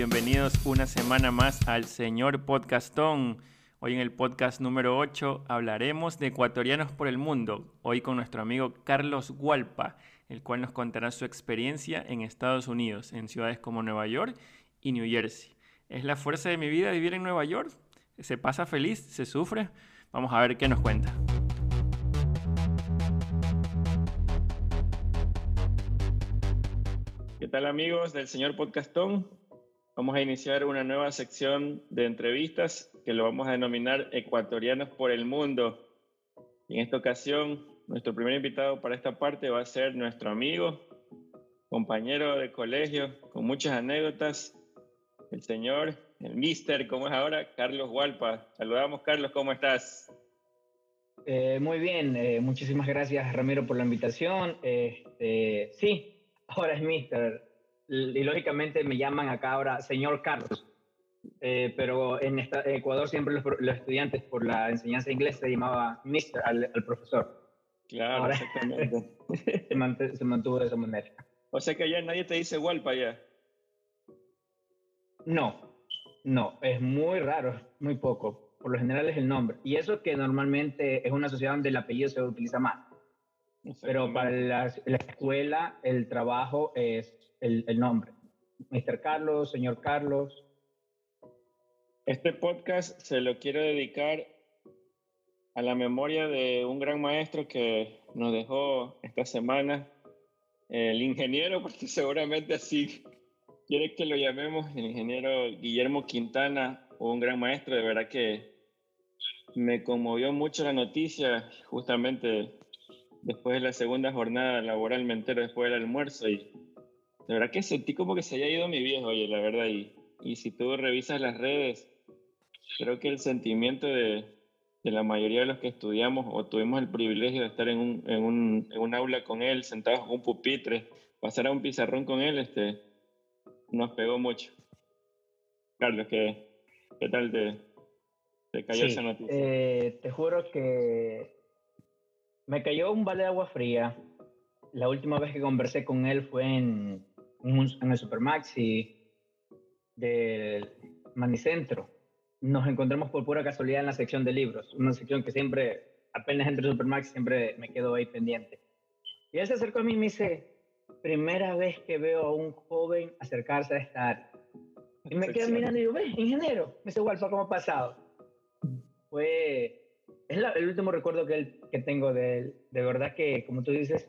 bienvenidos una semana más al Señor Podcastón. Hoy en el podcast número 8 hablaremos de ecuatorianos por el mundo, hoy con nuestro amigo Carlos Gualpa, el cual nos contará su experiencia en Estados Unidos, en ciudades como Nueva York y New Jersey. ¿Es la fuerza de mi vida vivir en Nueva York? ¿Se pasa feliz? ¿Se sufre? Vamos a ver qué nos cuenta. ¿Qué tal amigos del señor Podcastón? Vamos a iniciar una nueva sección de entrevistas que lo vamos a denominar Ecuatorianos por el Mundo. Y en esta ocasión, nuestro primer invitado para esta parte va a ser nuestro amigo, compañero de colegio, con muchas anécdotas, el señor, el mister, como es ahora, Carlos Hualpa. Saludamos, Carlos, ¿cómo estás? Eh, muy bien, eh, muchísimas gracias, Ramiro, por la invitación. Este, sí, ahora es mister y lógicamente me llaman acá ahora señor Carlos. Eh, pero en, Ecuador siempre los, estudiantes por la enseñanza inglesa se llamaba Mister al, profesor. Claro, exactamente. se, mantuvo, de esa manera. O sea que allá nadie te dice Walpa ya. No, no, es muy raro, muy poco. Por lo general es el nombre. Y eso que normalmente es una sociedad donde el apellido se utiliza más. Pero para la, la escuela el trabajo es el, nombre. Mr. Carlos, señor Carlos. Este podcast se lo quiero dedicar a la memoria de un gran maestro que nos dejó esta semana, el ingeniero, porque seguramente así quiere que lo llamemos, el ingeniero Guillermo Quintana, un gran maestro, de verdad que me conmovió mucho la noticia, justamente después de la segunda jornada laboral, me entero después del almuerzo y la verdad que sentí como que se haya ido mi viejo, oye, la verdad. Y, y si tú revisas las redes, creo que el sentimiento de, de, la mayoría de los que estudiamos o tuvimos el privilegio de estar en un, en un, en un aula con él, sentados en un pupitre, pasar a un pizarrón con él, este, nos pegó mucho. Carlos, ¿qué, qué tal te, te cayó esa noticia? Eh, te juro que me cayó un balde de agua fría. La última vez que conversé con él fue en en el Supermaxi del Manicentro. Nos encontramos por pura casualidad en la sección de libros, una sección que siempre, apenas entro el Supermaxi, siempre me quedo ahí pendiente. Y él se acercó a mí y me dice, primera vez que veo a un joven acercarse a esta área. Y me quedo mirando y digo, ve, ingeniero. Me dice, Walfa, ¿cómo ha pasado? Fue, es el último recuerdo que, que tengo de él. De verdad que, como tú dices,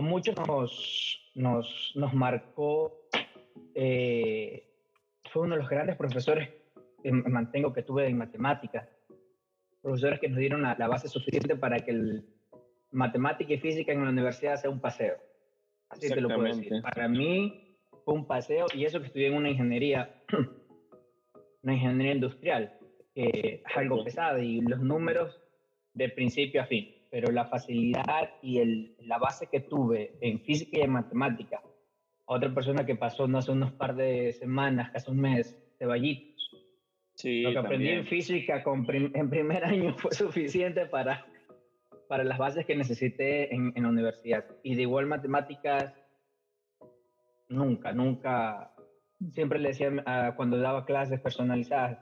a muchos nos, nos, nos marcó, eh, fue uno de los grandes profesores que mantengo que tuve en matemáticas, profesores que nos dieron la, base suficiente para que el matemática y física en la universidad sea un paseo. Así te lo puedo decir. Para mí fue un paseo y eso que estudié en una ingeniería, una ingeniería industrial, que es algo pesado y los números de principio a fin pero la facilidad y el, la base que tuve en física y en matemática, otra persona que pasó no hace unos par de semanas, casi un mes, de Vallitos. Sí, Lo que aprendí en física con en primer año fue suficiente para, para las bases que necesité en, en la universidad. Y de igual matemáticas, nunca, nunca, siempre le decía cuando daba clases personalizadas,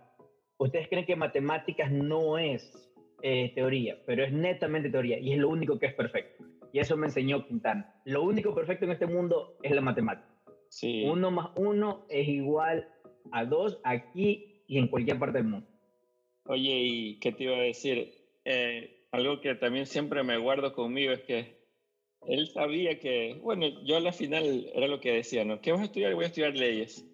¿ustedes creen que matemáticas no es eh, teoría, pero es netamente teoría y es lo único que es perfecto. Y eso me enseñó Quintana. Lo único perfecto en este mundo es la matemática. Sí. Uno más uno es igual a dos aquí y en cualquier parte del mundo. Oye, ¿y qué te iba a decir? Eh, algo que también siempre me guardo conmigo es que él sabía que, bueno, yo a la final era lo que decía, ¿no? ¿Qué vas a estudiar? Voy a estudiar leyes.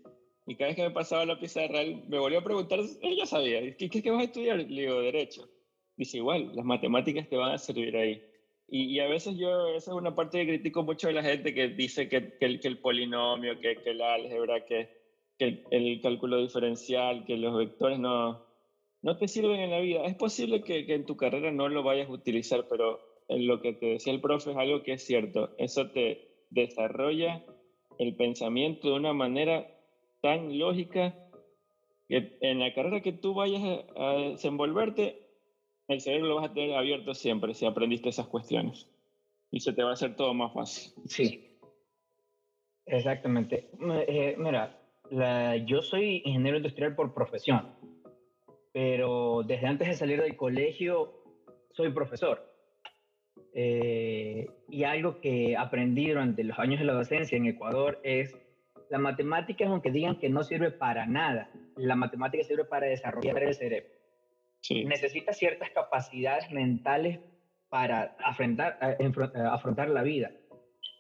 Y cada vez que me pasaba la pizarra, él me volvió a preguntar, él ya sabía, ¿qué, qué, qué vas a estudiar? Le digo, derecho dice igual, las matemáticas te van a servir ahí. Y, a veces yo, esa es una parte que critico mucho de la gente que dice que, que, el, que el, polinomio, que, que, el álgebra, que, que el, cálculo diferencial, que los vectores no, no te sirven en la vida. Es posible que, en tu carrera no lo vayas a utilizar, pero en lo que te decía el profe es algo que es cierto. Eso te desarrolla el pensamiento de una manera tan lógica que en la carrera que tú vayas a desenvolverte, el cerebro lo vas a tener abierto siempre si aprendiste esas cuestiones. Y se te va a hacer todo más fácil. Sí. Exactamente. Eh, mira, yo soy ingeniero industrial por profesión, pero desde antes de salir del colegio soy profesor. Eh, y algo que aprendí durante los años de la docencia en Ecuador es la matemática, aunque digan que no sirve para nada, la matemática sirve para desarrollar el cerebro. Necesita ciertas capacidades mentales para afrontar, afrontar la vida.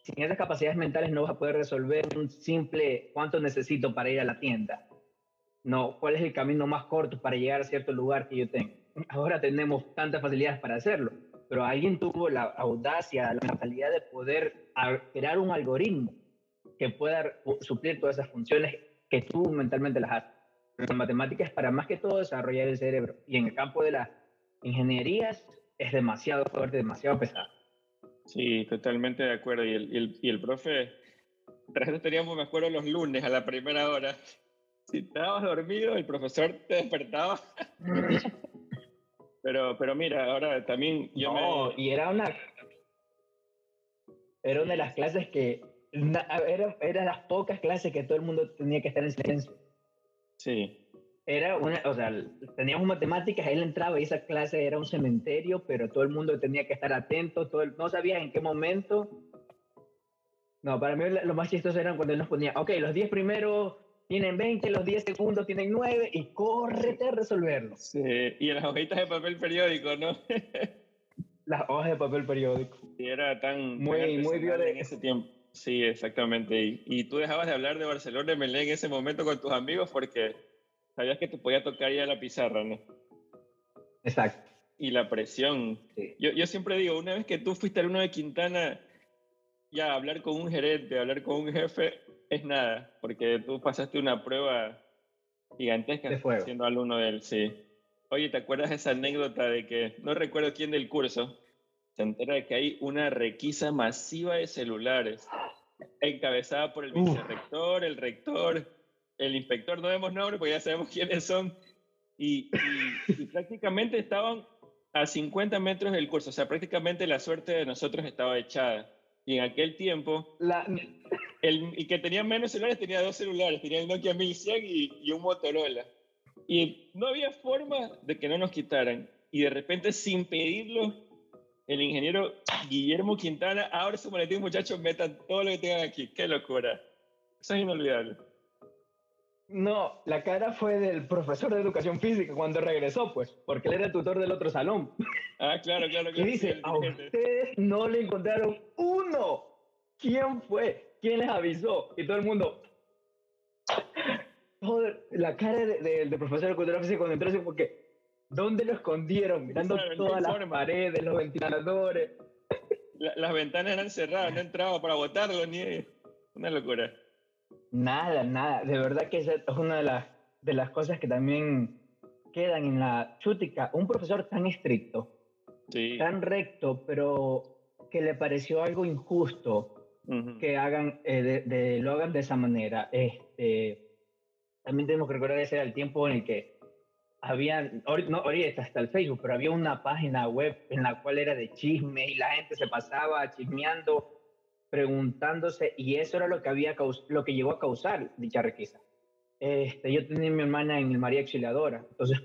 Sin esas capacidades mentales no vas a poder resolver un simple cuánto necesito para ir a la tienda. No, cuál es el camino más corto para llegar a cierto lugar que yo tengo. Ahora tenemos tantas facilidades para hacerlo, pero alguien tuvo la audacia, la mentalidad de poder crear un algoritmo que pueda suplir todas esas funciones que tú mentalmente las haces. La matemática es para más que todo desarrollar el cerebro y en el campo de las ingenierías es demasiado fuerte, demasiado pesado. Sí, totalmente de acuerdo. Y el, y el, y el profe, tras teníamos, me acuerdo, los lunes a la primera hora. Si estabas dormido, el profesor te despertaba. pero, pero mira, ahora también yo no, y era una... Era una de las clases que... Era, era las pocas clases que todo el mundo tenía que estar en silencio. Sí. Era una, o sea, teníamos matemáticas, él entraba y esa clase era un cementerio, pero todo el mundo tenía que estar atento, todo no sabía en qué momento. No, para mí lo más chistoso era cuando él nos ponía, ok, los 10 primeros tienen 20, los 10 segundos tienen 9 y córrete a resolverlo. Sí, y las hojitas de papel periódico, ¿no? las hojas de papel periódico. Y era tan muy, muy en ese tiempo. Sí, exactamente. Y, y, tú dejabas de hablar de Barcelona de Melé en ese momento con tus amigos porque sabías que te podía tocar ya la pizarra, ¿no? Exacto. Y la presión. Yo, yo siempre digo, una vez que tú fuiste alumno de Quintana, ya hablar con un gerente, hablar con un jefe, es nada, porque tú pasaste una prueba gigantesca siendo alumno de él, sí. Oye, ¿te acuerdas esa anécdota de que, no recuerdo quién del curso, se entera de que hay una requisa masiva de celulares, encabezada por el vicerrector, el rector, el inspector, no vemos nombre, porque ya sabemos quiénes son, y, prácticamente estaban a 50 metros del curso, o sea, prácticamente la suerte de nosotros estaba echada. Y en aquel tiempo, la... el, que tenía menos celulares, tenía dos celulares, tenía el Nokia 1100 y, y un Motorola. Y no había forma de que no nos quitaran. Y de repente, sin pedirlo, el ingeniero Guillermo Quintana abre su maletín, muchachos, metan todo lo que tengan aquí. ¡Qué locura! Eso es inolvidable. No, la cara fue del profesor de educación física cuando regresó, pues, porque él era el tutor del otro salón. Ah, claro, claro. claro y dice, a ustedes no le encontraron uno. ¿Quién fue? ¿Quién les avisó? Y todo el mundo... la cara del de, profesor de cultura física cuando entró así porque ¿Dónde lo escondieron? Mirando todas las paredes, los ventiladores. las ventanas eran cerradas, no entraba para botarlo ni... Una locura. Nada, nada. De verdad que esa es una de las, de las cosas que también quedan en la chútica. Un profesor tan estricto, tan recto, pero que le pareció algo injusto que hagan, eh, de, lo hagan de esa manera. Este, también tenemos que recordar ese era el tiempo en el que había, no ahorita hasta el Facebook, pero había una página web en la cual era de chisme y la gente se pasaba chismeando preguntándose, y eso era lo que, había lo que llegó a causar dicha requisa. Este, yo tenía mi hermana en el María Auxiliadora, entonces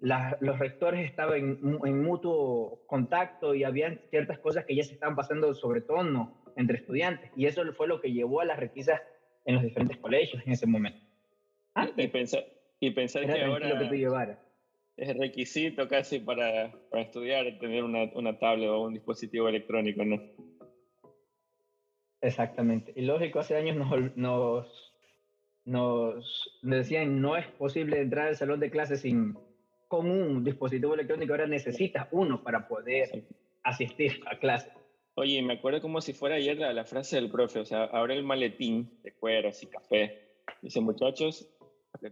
los rectores estaban en, en, mutuo contacto y había ciertas cosas que ya se estaban pasando sobre tono entre estudiantes, y eso fue lo que llevó a las requisas en los diferentes colegios en ese momento. y pensar, y pensar que ahora lo que es requisito casi para, para estudiar tener una, una tablet o un dispositivo electrónico, ¿no? Exactamente. Y lógico, hace años nos, nos, nos decían no es posible entrar al salón de clases sin con un dispositivo electrónico, ahora necesitas uno para poder asistir a clase. Oye, me acuerdo como si fuera ayer la, la, frase del profe, o sea, abre el maletín de cueros y café. Dice, muchachos,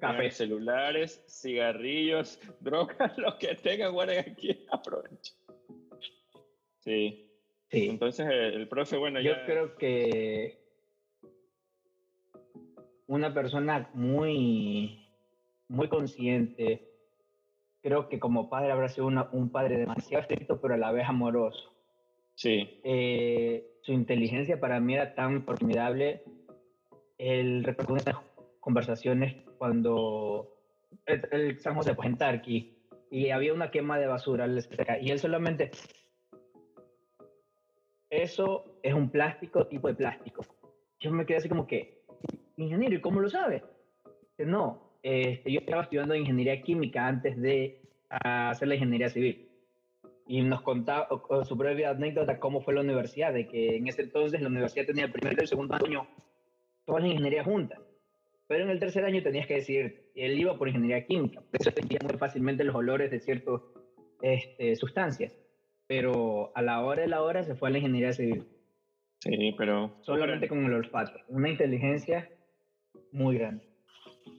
café, celulares, cigarrillos, drogas, lo que tengan, guarden aquí, aprovechen. Sí. Entonces el, profe, bueno, Yo creo que una persona muy, muy consciente, creo que como padre habrá sido un padre demasiado estricto, pero a la vez amoroso. Sí. Eh, su inteligencia para mí era tan formidable. El conversaciones cuando el, San José, pues en Tarqui, y había una quema de basura, y él solamente, eso es un plástico, tipo de plástico. Yo me quedé así como que, ingeniero, ¿y cómo lo sabe? No, este, yo estaba estudiando ingeniería química antes de hacer la ingeniería civil. Y nos contaba su breve anécdota cómo fue la universidad, de que en ese entonces la universidad tenía el primer y el segundo año todas las ingenierías juntas. Pero en el tercer año tenías que decir, él iba por ingeniería química, por eso sentía muy fácilmente los olores de ciertas este, sustancias. Pero a la hora de la hora se fue a la ingeniería civil. Sí, pero... Solamente con el olfato. Una inteligencia muy grande.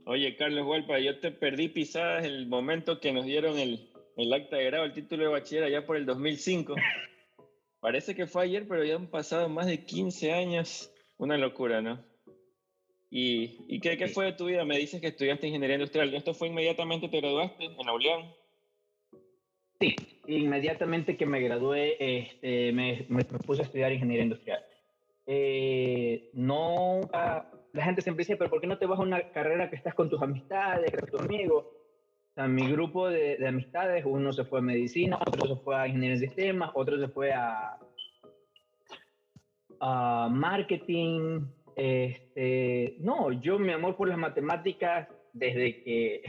Oye, Carlos Hualpa, yo te perdí pisadas el momento que nos dieron el, el acta de grado, el título de bachiller allá por el 2005. Parece que fue ayer, pero ya han pasado más de 15 años. Una locura, ¿no? ¿Y, y qué, qué, fue de tu vida? Me dices que estudiaste ingeniería industrial. ¿Esto fue inmediatamente te graduaste en Aulián? Sí, inmediatamente que me gradué este, me, me, puse a estudiar ingeniería industrial. Eh, no, la gente siempre dice, pero ¿por qué no te vas a una carrera que estás con tus amistades, con tus amigos? O sea, mi grupo de, de, amistades, uno se fue a medicina, otro se fue a ingeniería de sistemas, otro se fue a, a marketing. Este, no, yo mi amor por las matemáticas desde que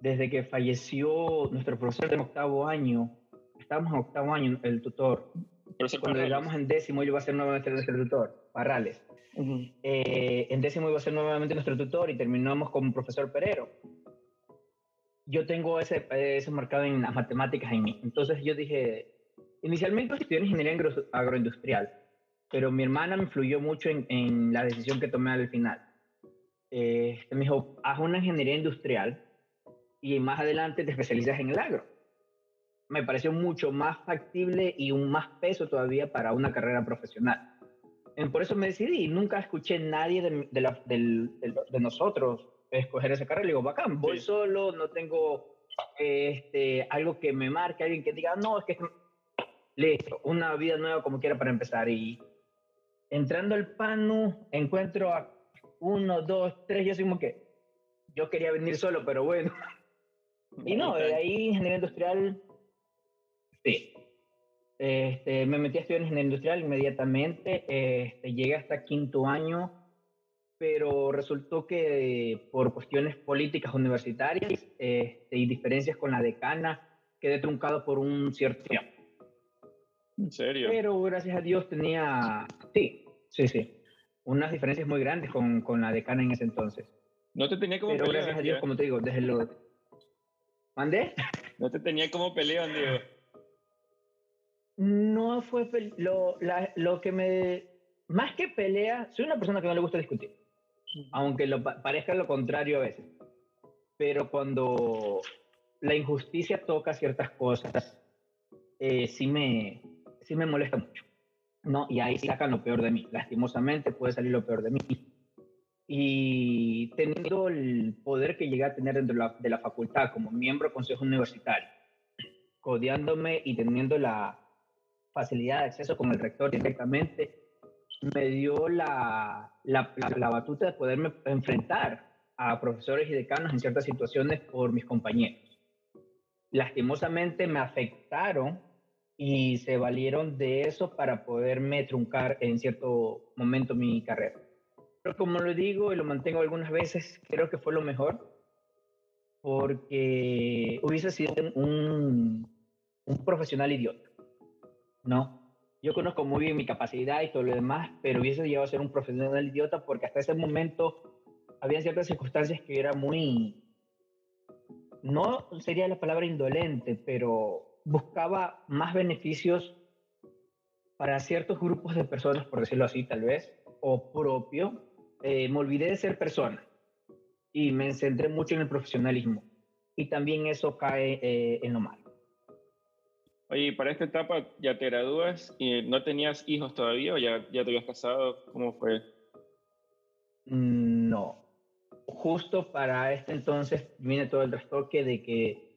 desde que falleció nuestro profesor de octavo año, estábamos en octavo año, el tutor. Cuando llegamos en décimo, yo iba a ser nuevamente nuestro tutor, Parrales. Eh, en décimo iba a ser nuevamente nuestro tutor y terminamos con profesor Perero yo tengo ese, eso marcado en las matemáticas en mí. Entonces yo dije, inicialmente estudié ingeniería agroindustrial, pero mi hermana me influyó mucho en, en la decisión que tomé al final. Eh, me dijo, haz una ingeniería industrial y más adelante te especializas en el agro. Me pareció mucho más factible y un más peso todavía para una carrera profesional. Por eso me decidí. Nunca escuché nadie de, de, la, de, de nosotros escoger esa carrera. Le digo, bacán, voy solo, no tengo este, algo que me marque, alguien que diga, no, es que listo, una vida nueva como quiera para empezar. Y entrando al PANU, encuentro a uno, dos, tres, yo soy como que, yo quería venir solo, pero bueno. Y no, de ahí ingeniería industrial, sí. Este, me metí a estudiar ingeniería industrial inmediatamente, este, llegué hasta quinto año pero resultó que por cuestiones políticas universitarias este, y diferencias con la decana quedé truncado por un cierto tiempo. ¿En serio? Pero gracias a Dios tenía, sí, sí, sí, unas diferencias muy grandes con, con la decana en ese entonces. No te tenía como Pero gracias a Dios, como te digo, desde lo... ¿Mandé? No te tenía como pelea, digo. No fue lo, lo que me... Más que pelea, soy una persona que no le gusta discutir aunque lo, parezca lo contrario a veces. Pero cuando la injusticia toca ciertas cosas, eh, sí, me, sí me molesta mucho. ¿No? Y ahí sacan lo peor de mí. Lastimosamente puede salir lo peor de mí. Y teniendo el poder que llegué a tener dentro de la, de la facultad como miembro del consejo universitario, codeándome y teniendo la facilidad de acceso con el rector directamente, me dio la, la, la, batuta de poderme enfrentar a profesores y decanos en ciertas situaciones por mis compañeros. Lastimosamente me afectaron y se valieron de eso para poderme truncar en cierto momento mi carrera. Pero como lo digo y lo mantengo algunas veces, creo que fue lo mejor porque hubiese sido un, un profesional idiota, ¿no? yo conozco muy bien mi capacidad y todo lo demás, pero hubiese llegado a ser un profesional idiota porque hasta ese momento había ciertas circunstancias que era muy, no sería la palabra indolente, pero buscaba más beneficios para ciertos grupos de personas, por decirlo así tal vez, o propio. Eh, me olvidé de ser persona y me centré mucho en el profesionalismo. Y también eso cae eh, en lo malo. Oye, para esta etapa ya te gradúas y no tenías hijos todavía o ya, ya te habías casado? ¿Cómo fue? Mm, no. Justo para este entonces viene todo el trastoque de que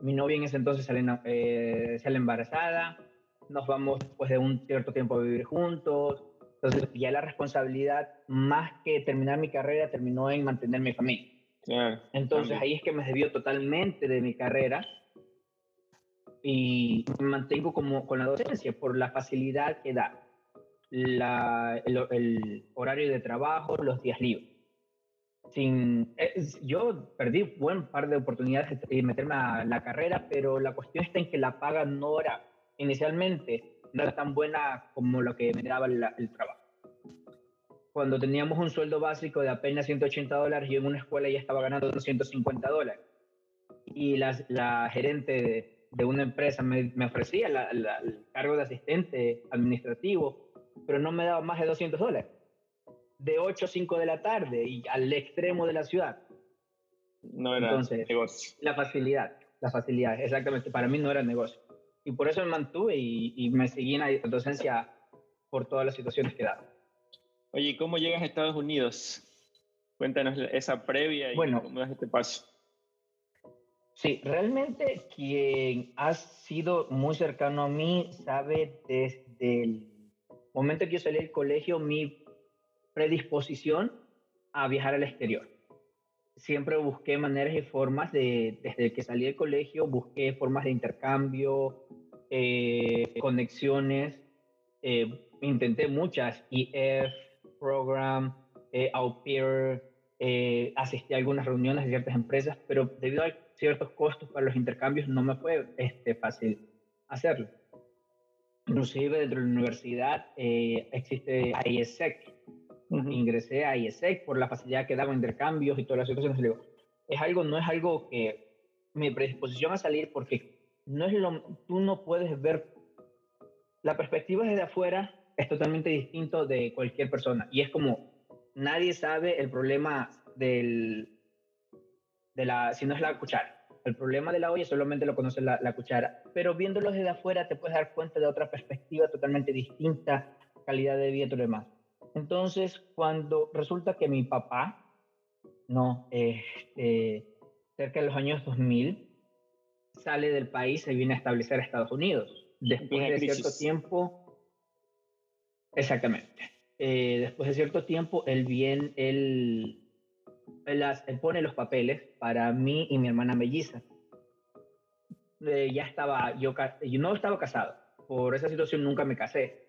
mi novia en ese entonces sale, eh, sale embarazada, nos vamos después de un cierto tiempo a vivir juntos, Entonces ya la responsabilidad, más que terminar mi carrera, terminó en mantener mi familia. Entonces ahí es que me desvió totalmente de mi carrera y me mantengo como con la docencia por la facilidad que da la, el, horario de trabajo, los días libres. Sin, yo perdí buen par de oportunidades de meterme a la carrera, pero la cuestión está en que la paga no era inicialmente no era tan buena como lo que me daba el trabajo. Cuando teníamos un sueldo básico de apenas 180 dólares, yo en una escuela ya estaba ganando 250 dólares. Y la, la gerente de, una empresa me, me ofrecía el cargo de asistente administrativo, pero no me daba más de 200 dólares. De 8 a 5 de la tarde y al extremo de la ciudad. No era Entonces, negocio. La facilidad, la facilidad, exactamente. Para mí no era negocio y por eso me mantuve y, me seguí en la docencia por todas las situaciones que daba. Oye, ¿cómo llegas a Estados Unidos? Cuéntanos esa previa y cómo das este paso. Sí, realmente quien ha sido muy cercano a mí sabe desde el momento que yo salí del colegio mi predisposición a viajar al exterior. Siempre busqué maneras y formas de, desde que salí del colegio, busqué formas de intercambio, eh, conexiones, eh, intenté muchas, EF, Program, eh, Au Pair, eh, asistí a algunas reuniones de ciertas empresas, pero debido a ciertos costos para los intercambios no me fue este, fácil hacerlo. Inclusive dentro de la universidad existe Ingresé a IESEC por la facilidad que daba intercambios y todas las situaciones. es algo, no es algo que mi predisposición a salir porque no es lo, tú no puedes ver, la perspectiva desde afuera es totalmente distinto de cualquier persona. Y es como, nadie sabe el problema del, de la, si no es la cuchara. El problema de la olla solamente lo conoce la, la cuchara. Pero viéndolo desde afuera te puedes dar cuenta de otra perspectiva totalmente distinta, calidad de vida y todo lo demás. Entonces, cuando resulta que mi papá, no, este, cerca de los años 2000, sale del país y viene a establecer a Estados Unidos. Después de cierto tiempo, exactamente. Eh, después de cierto tiempo, él viene, él, él, pone los papeles para mí y mi hermana melliza. Eh, ya estaba, yo, yo no estaba casado, por esa situación nunca me casé.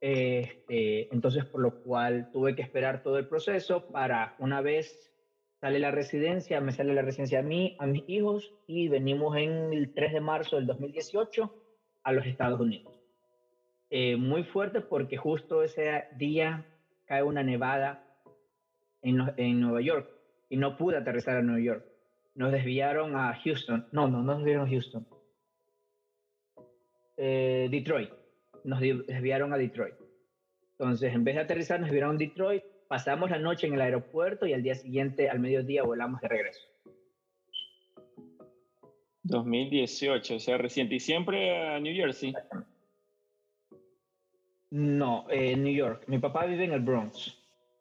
Este, entonces, por lo cual tuve que esperar todo el proceso para una vez sale la residencia, me sale la residencia a mí, a mis hijos y venimos en el 3 de marzo del 2018 a los Estados Unidos. Eh, muy fuerte porque justo ese día cae una nevada en, en, Nueva York y no pude aterrizar a Nueva York. Nos desviaron a Houston. No, no, no nos desviaron a Houston. Eh, Detroit. Nos desviaron a Detroit. Entonces, en vez de aterrizar, nos desviaron a Detroit pasamos la noche en el aeropuerto y al día siguiente, al mediodía, volamos de regreso. 2018, o sea, reciente. ¿Y siempre a New Jersey? No, en New York. Mi papá vive en el Bronx.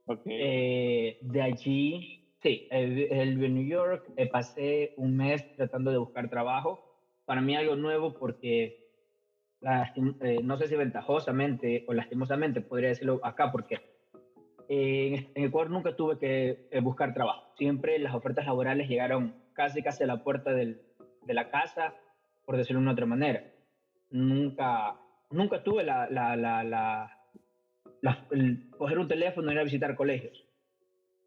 Okay. Eh, de allí, sí, él vive en New York. Eh, pasé un mes tratando de buscar trabajo. Para mí algo nuevo porque, eh, no sé si ventajosamente o lastimosamente, podría decirlo acá, porque en, Ecuador nunca tuve que eh, buscar trabajo. Siempre las ofertas laborales llegaron casi casi a la puerta de la casa, por decirlo de una otra manera. Nunca, nunca tuve la, la, la, la el coger un teléfono y ir a visitar colegios.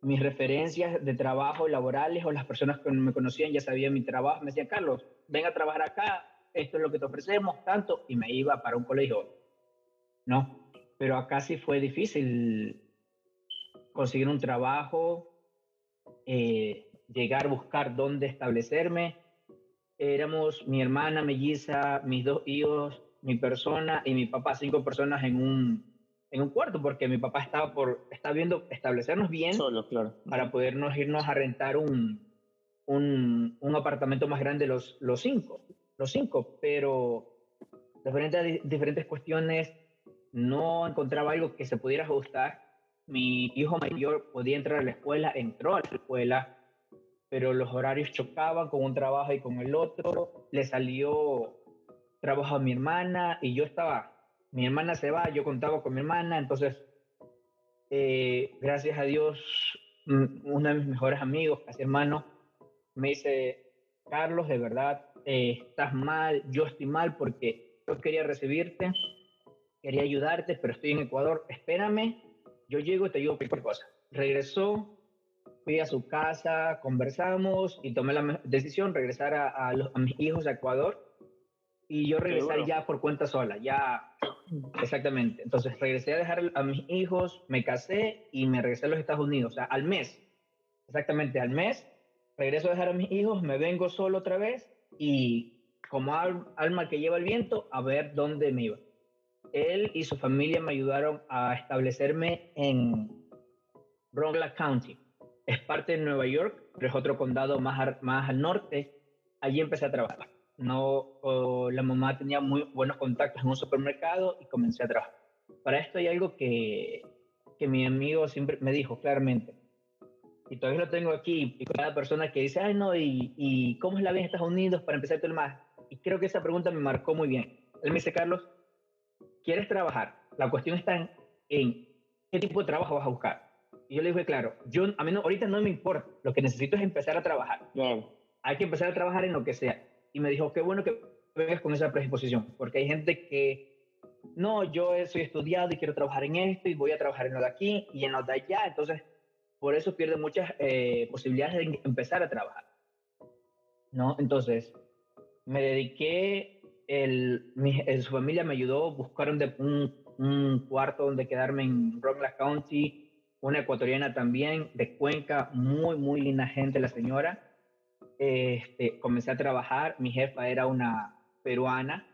Mis referencias de trabajo laborales o las personas que me conocían ya sabían mi trabajo. Me decían, Carlos, ven a trabajar acá, esto es lo que te ofrecemos, tanto, y me iba para un colegio. No, pero acá sí fue difícil conseguir un trabajo, eh, llegar a buscar dónde establecerme. Éramos mi hermana melliza, mis dos hijos, mi persona y mi papá, cinco personas en un, en un cuarto, porque mi papá estaba por, está viendo establecernos bien Solo, claro. para podernos irnos a rentar un, un, un, apartamento más grande los, los cinco, los cinco, pero diferentes, diferentes cuestiones no encontraba algo que se pudiera ajustar mi hijo mayor podía entrar a la escuela, entró a la escuela, pero los horarios chocaban con un trabajo y con el otro. Le salió trabajo a mi hermana y yo estaba, mi hermana se va, yo contaba con mi hermana, entonces eh, gracias a Dios, uno de mis mejores amigos, casi hermano, me dice, Carlos, de verdad, eh, estás mal, yo estoy mal porque yo quería recibirte, quería ayudarte, pero estoy en Ecuador, espérame, yo llego y te ayudo cualquier cosa. Regresó, fui a su casa, conversamos y tomé la decisión regresar a, a, mis hijos a Ecuador y yo regresar ya por cuenta sola, ya exactamente. Entonces regresé a dejar a mis hijos, me casé y me regresé a los Estados Unidos, o sea, al mes, exactamente al mes, regreso a dejar a mis hijos, me vengo solo otra vez y como alma que lleva el viento, a ver dónde me iba. Él y su familia me ayudaron a establecerme en Ronald County. Es parte de Nueva York, pero es otro condado más al norte. Allí empecé a trabajar. No, la mamá tenía muy buenos contactos en un supermercado y comencé a trabajar. Para esto hay algo que, que mi amigo siempre me dijo claramente. Y todavía lo tengo aquí. Y cada persona que dice, ay, no, ¿y, y cómo es la vida en Estados Unidos para empezar todo el más? Y creo que esa pregunta me marcó muy bien. Él me dice, Carlos, quieres trabajar, la cuestión está en, qué tipo de trabajo vas a buscar. Y yo le dije, claro, yo, a mí no, ahorita no me importa, lo que necesito es empezar a trabajar. Hay que empezar a trabajar en lo que sea. Y me dijo, qué bueno que vengas con esa predisposición, porque hay gente que, no, yo soy estudiado y quiero trabajar en esto y voy a trabajar en lo de aquí y en lo de allá, entonces por eso pierde muchas eh, posibilidades de empezar a trabajar. ¿No? Entonces, me dediqué el, su familia me ayudó, buscaron de, un, un, cuarto donde quedarme en Rockland County, una ecuatoriana también, de Cuenca, muy, muy linda gente la señora. Este, comencé a trabajar, mi jefa era una peruana,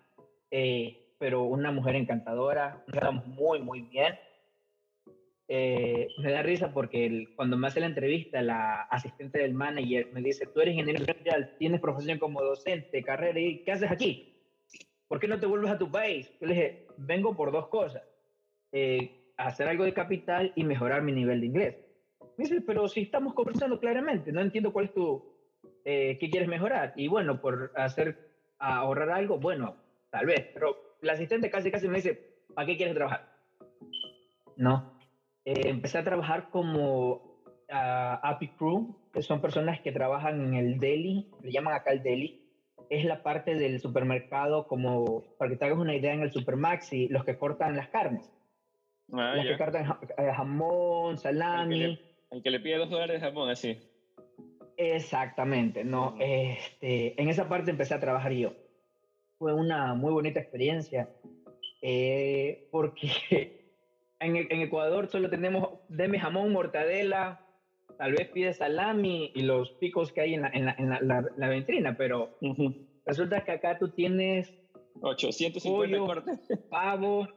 eh, pero una mujer encantadora, nos muy, muy bien. Eh, me da risa porque cuando me hace la entrevista, la asistente del manager me dice, tú eres ingeniero industrial, tienes profesión como docente, carrera, ¿y qué haces aquí? ¿por qué no te vuelves a tu país? Yo le dije, vengo por dos cosas, eh, hacer algo de capital y mejorar mi nivel de inglés. Me dice, pero si estamos conversando claramente, no entiendo cuál es tu, eh, qué quieres mejorar. Y bueno, por hacer, ahorrar algo, bueno, tal vez, pero la asistente casi casi me dice, ¿para qué quieres trabajar? No. Eh, empecé a trabajar como uh, API Crew, que son personas que trabajan en el deli, le llaman acá el deli, es la parte del supermercado, como para que te hagas una idea, en el Supermaxi, los que cortan las carnes. Ah, los que cortan eh, jamón, salami. El que, le, pide dos dólares de jamón, así. Exactamente, no. Este, en esa parte empecé a trabajar yo. Fue una muy bonita experiencia, eh, porque en, en Ecuador solo tenemos deme jamón, mortadela, tal vez pides salami y los picos que hay en la, en la, en la, la, ventrina, pero resulta que acá tú tienes 850 pollo, cortes. pavo,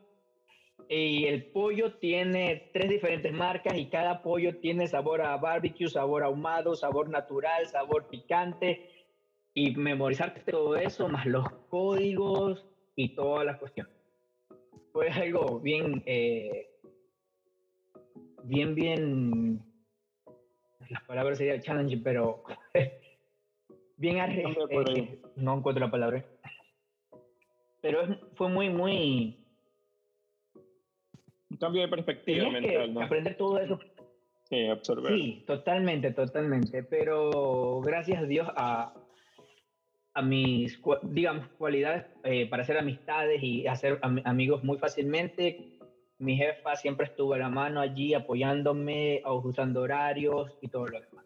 y el pollo tiene tres diferentes marcas y cada pollo tiene sabor a barbecue, sabor ahumado, sabor natural, sabor picante. Y memorizarte todo eso, más los códigos y todas las cuestiones. Fue algo bien, eh, bien, bien las palabras sería challenging, pero bien eh, no encuentro la palabra. Pero fue muy, muy... Un cambio de perspectiva mental, ¿no? Aprender todo eso. Sí, absorber. Sí, totalmente, totalmente. Pero gracias a Dios a, a mis, digamos, cualidades eh, para hacer amistades y hacer amigos muy fácilmente, mi jefa siempre estuvo a la mano allí apoyándome, ajustando horarios y todo lo demás.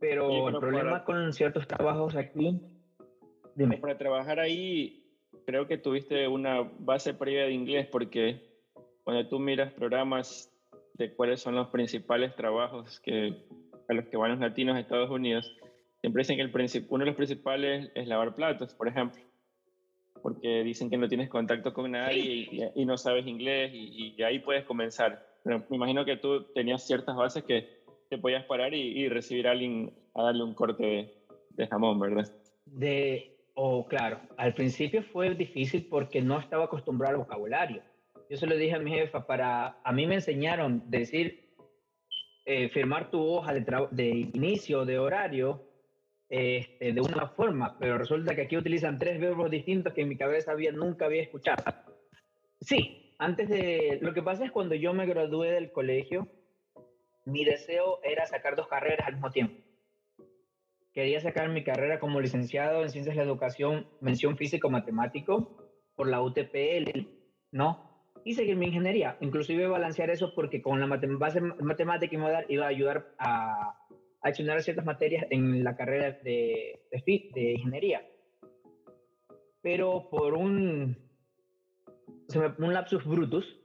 Pero, el problema con ciertos trabajos aquí, dime. Para trabajar ahí, creo que tuviste una base previa de inglés porque cuando tú miras programas de cuáles son los principales trabajos que, a los que van los latinos a Estados Unidos, siempre dicen que el uno de los principales es lavar platos, por ejemplo porque dicen que no tienes contacto con nadie y, no sabes inglés y, ahí puedes comenzar. Pero me imagino que tú tenías ciertas bases que te podías parar y, recibir a alguien a darle un corte de, jamón, ¿verdad? De, o oh, claro, al principio fue difícil porque no estaba acostumbrado al vocabulario. Yo se lo dije a mi jefa, para, a mí me enseñaron decir, eh, firmar tu hoja de, de inicio de horario este, de una forma, pero resulta que aquí utilizan tres verbos distintos que en mi cabeza había, nunca había escuchado. Sí, antes de... Lo que pasa es cuando yo me gradué del colegio, mi deseo era sacar dos carreras al mismo tiempo. Quería sacar mi carrera como licenciado en Ciencias de la Educación, mención físico-matemático, por la UTPL, ¿no? Y seguir mi ingeniería. Inclusive balancear eso porque con la base matemática iba a ayudar a, a ciertas materias en la carrera de, de, de ingeniería. Pero por un, un lapsus brutus,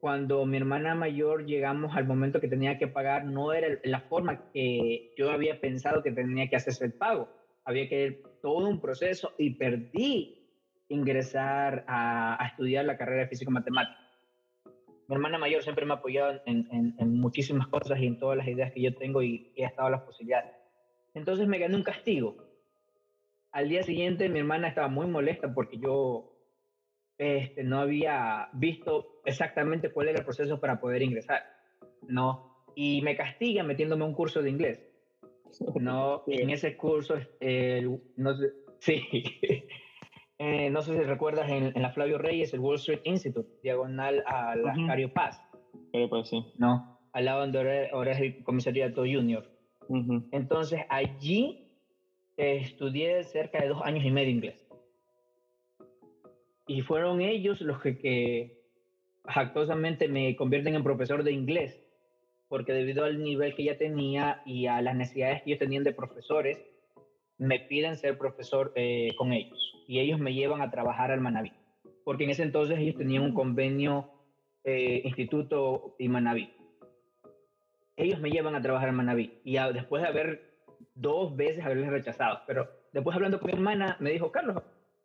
cuando mi hermana mayor llegamos al momento que tenía que pagar, no era la forma que yo había pensado que tenía que hacerse el pago. Había que ir todo un proceso y perdí ingresar a, estudiar la carrera de físico matemática. Mi hermana mayor siempre me ha apoyado en, en, muchísimas cosas y en todas las ideas que yo tengo y, y ha estado las posibilidades. Entonces me gané un castigo. Al día siguiente mi hermana estaba muy molesta porque yo este, no había visto exactamente cuál era el proceso para poder ingresar, ¿no? Y me castiga metiéndome a un curso de inglés, ¿no? En ese curso, no sé, sí, eh, no sé si recuerdas en, la Flavio Reyes, el Wall Street Institute, diagonal a la uh Paz. pues sí. No, al lado donde ahora, es el comisariato junior. Entonces, allí estudié cerca de dos años y medio inglés. Y fueron ellos los que, que jactosamente me convierten en profesor de inglés, porque debido al nivel que ya tenía y a las necesidades que ellos tenían de profesores, me piden ser profesor eh, con ellos. Y ellos me llevan a trabajar al Manaví, porque en ese entonces ellos tenían un convenio eh, Instituto y Manaví. Ellos me llevan a trabajar al Manaví. Y después de haber dos veces haberles rechazado, pero después hablando con mi hermana, me dijo, Carlos,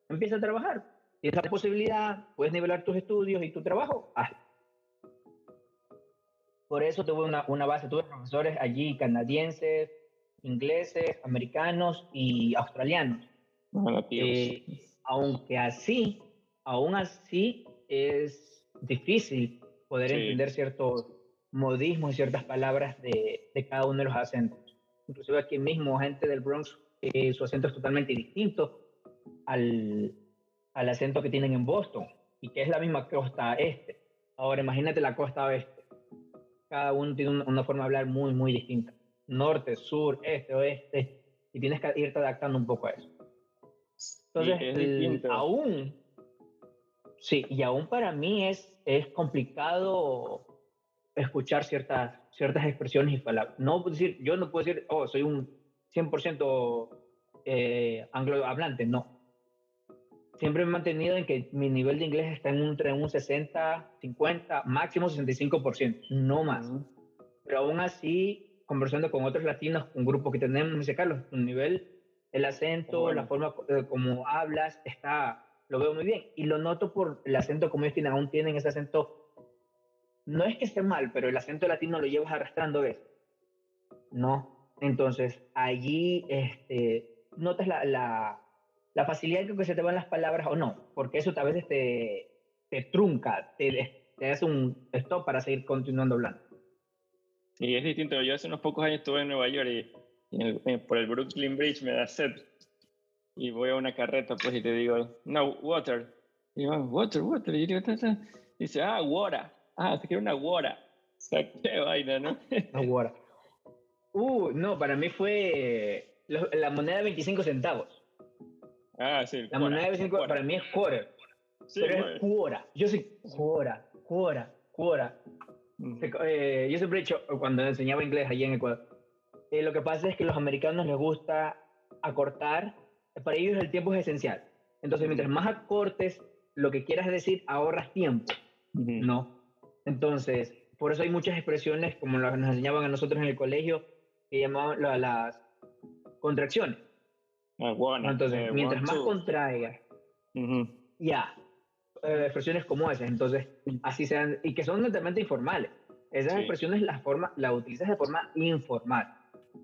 empieza a trabajar tienes la posibilidad, puedes nivelar tus estudios y tu trabajo, hazlo. Por eso tuve una, una base, tuve profesores allí canadienses, ingleses, americanos y australianos. Eh, aunque así, aún así es difícil poder entender ciertos modismos y ciertas palabras de, de, cada uno de los acentos. Inclusive aquí mismo, gente del Bronx, eh, su acento es totalmente distinto al, al acento que tienen en Boston y que es la misma costa este. Ahora imagínate la costa oeste. Cada uno tiene una, forma de hablar muy, muy distinta. Norte, sur, este, oeste. Y tienes que irte adaptando un poco a eso. Entonces, aún, sí, y aún para mí es, es complicado escuchar ciertas, ciertas expresiones y palabras. No decir, yo no puedo decir, oh, soy un 100% eh, anglohablante, no siempre me he mantenido en que mi nivel de inglés está en un, entre un 60, 50, máximo 65%, no más. Pero aún así, conversando con otros latinos, un grupo que tenemos, Carlos, tu nivel, el acento, la forma eh, como hablas, está, lo veo muy bien. Y lo noto por el acento como ellos tienen, aún tienen ese acento. No es que esté mal, pero el acento latino lo llevas arrastrando, ¿ves? No. Entonces, allí este, notas la, la la facilidad con que se te van las palabras o no, porque eso a veces te, te trunca, te, te hace un stop para seguir continuando hablando. Sí, es distinto. Yo hace unos pocos años estuve en Nueva York y, por el Brooklyn Bridge me da sed y voy a una carreta pues y te digo, no, water. Y digo, water, water. Y digo, dice, ah, water. Ah, te quiero una water. O sea, qué vaina, ¿no? Una water. Uh, no, para mí fue la moneda de 25 centavos. Ah, sí. La moneda de 25 para mí es quarter. Sí, pero es cuora. Yo soy cuora, cuora, cuora. Eh, yo siempre he dicho, cuando enseñaba inglés allí en Ecuador, eh, lo que pasa es que a los americanos les gusta acortar, para ellos el tiempo es esencial. Entonces, mientras más acortes lo que quieras decir, ahorras tiempo. ¿No? Entonces, por eso hay muchas expresiones, como las nos enseñaban a nosotros en el colegio, que llamaban las contracciones. Ah, entonces, eh, mientras más contraigas, ya, eh, expresiones como esas, entonces, así sean, y que son netamente informales. Esas expresiones las forma, la utilizas de forma informal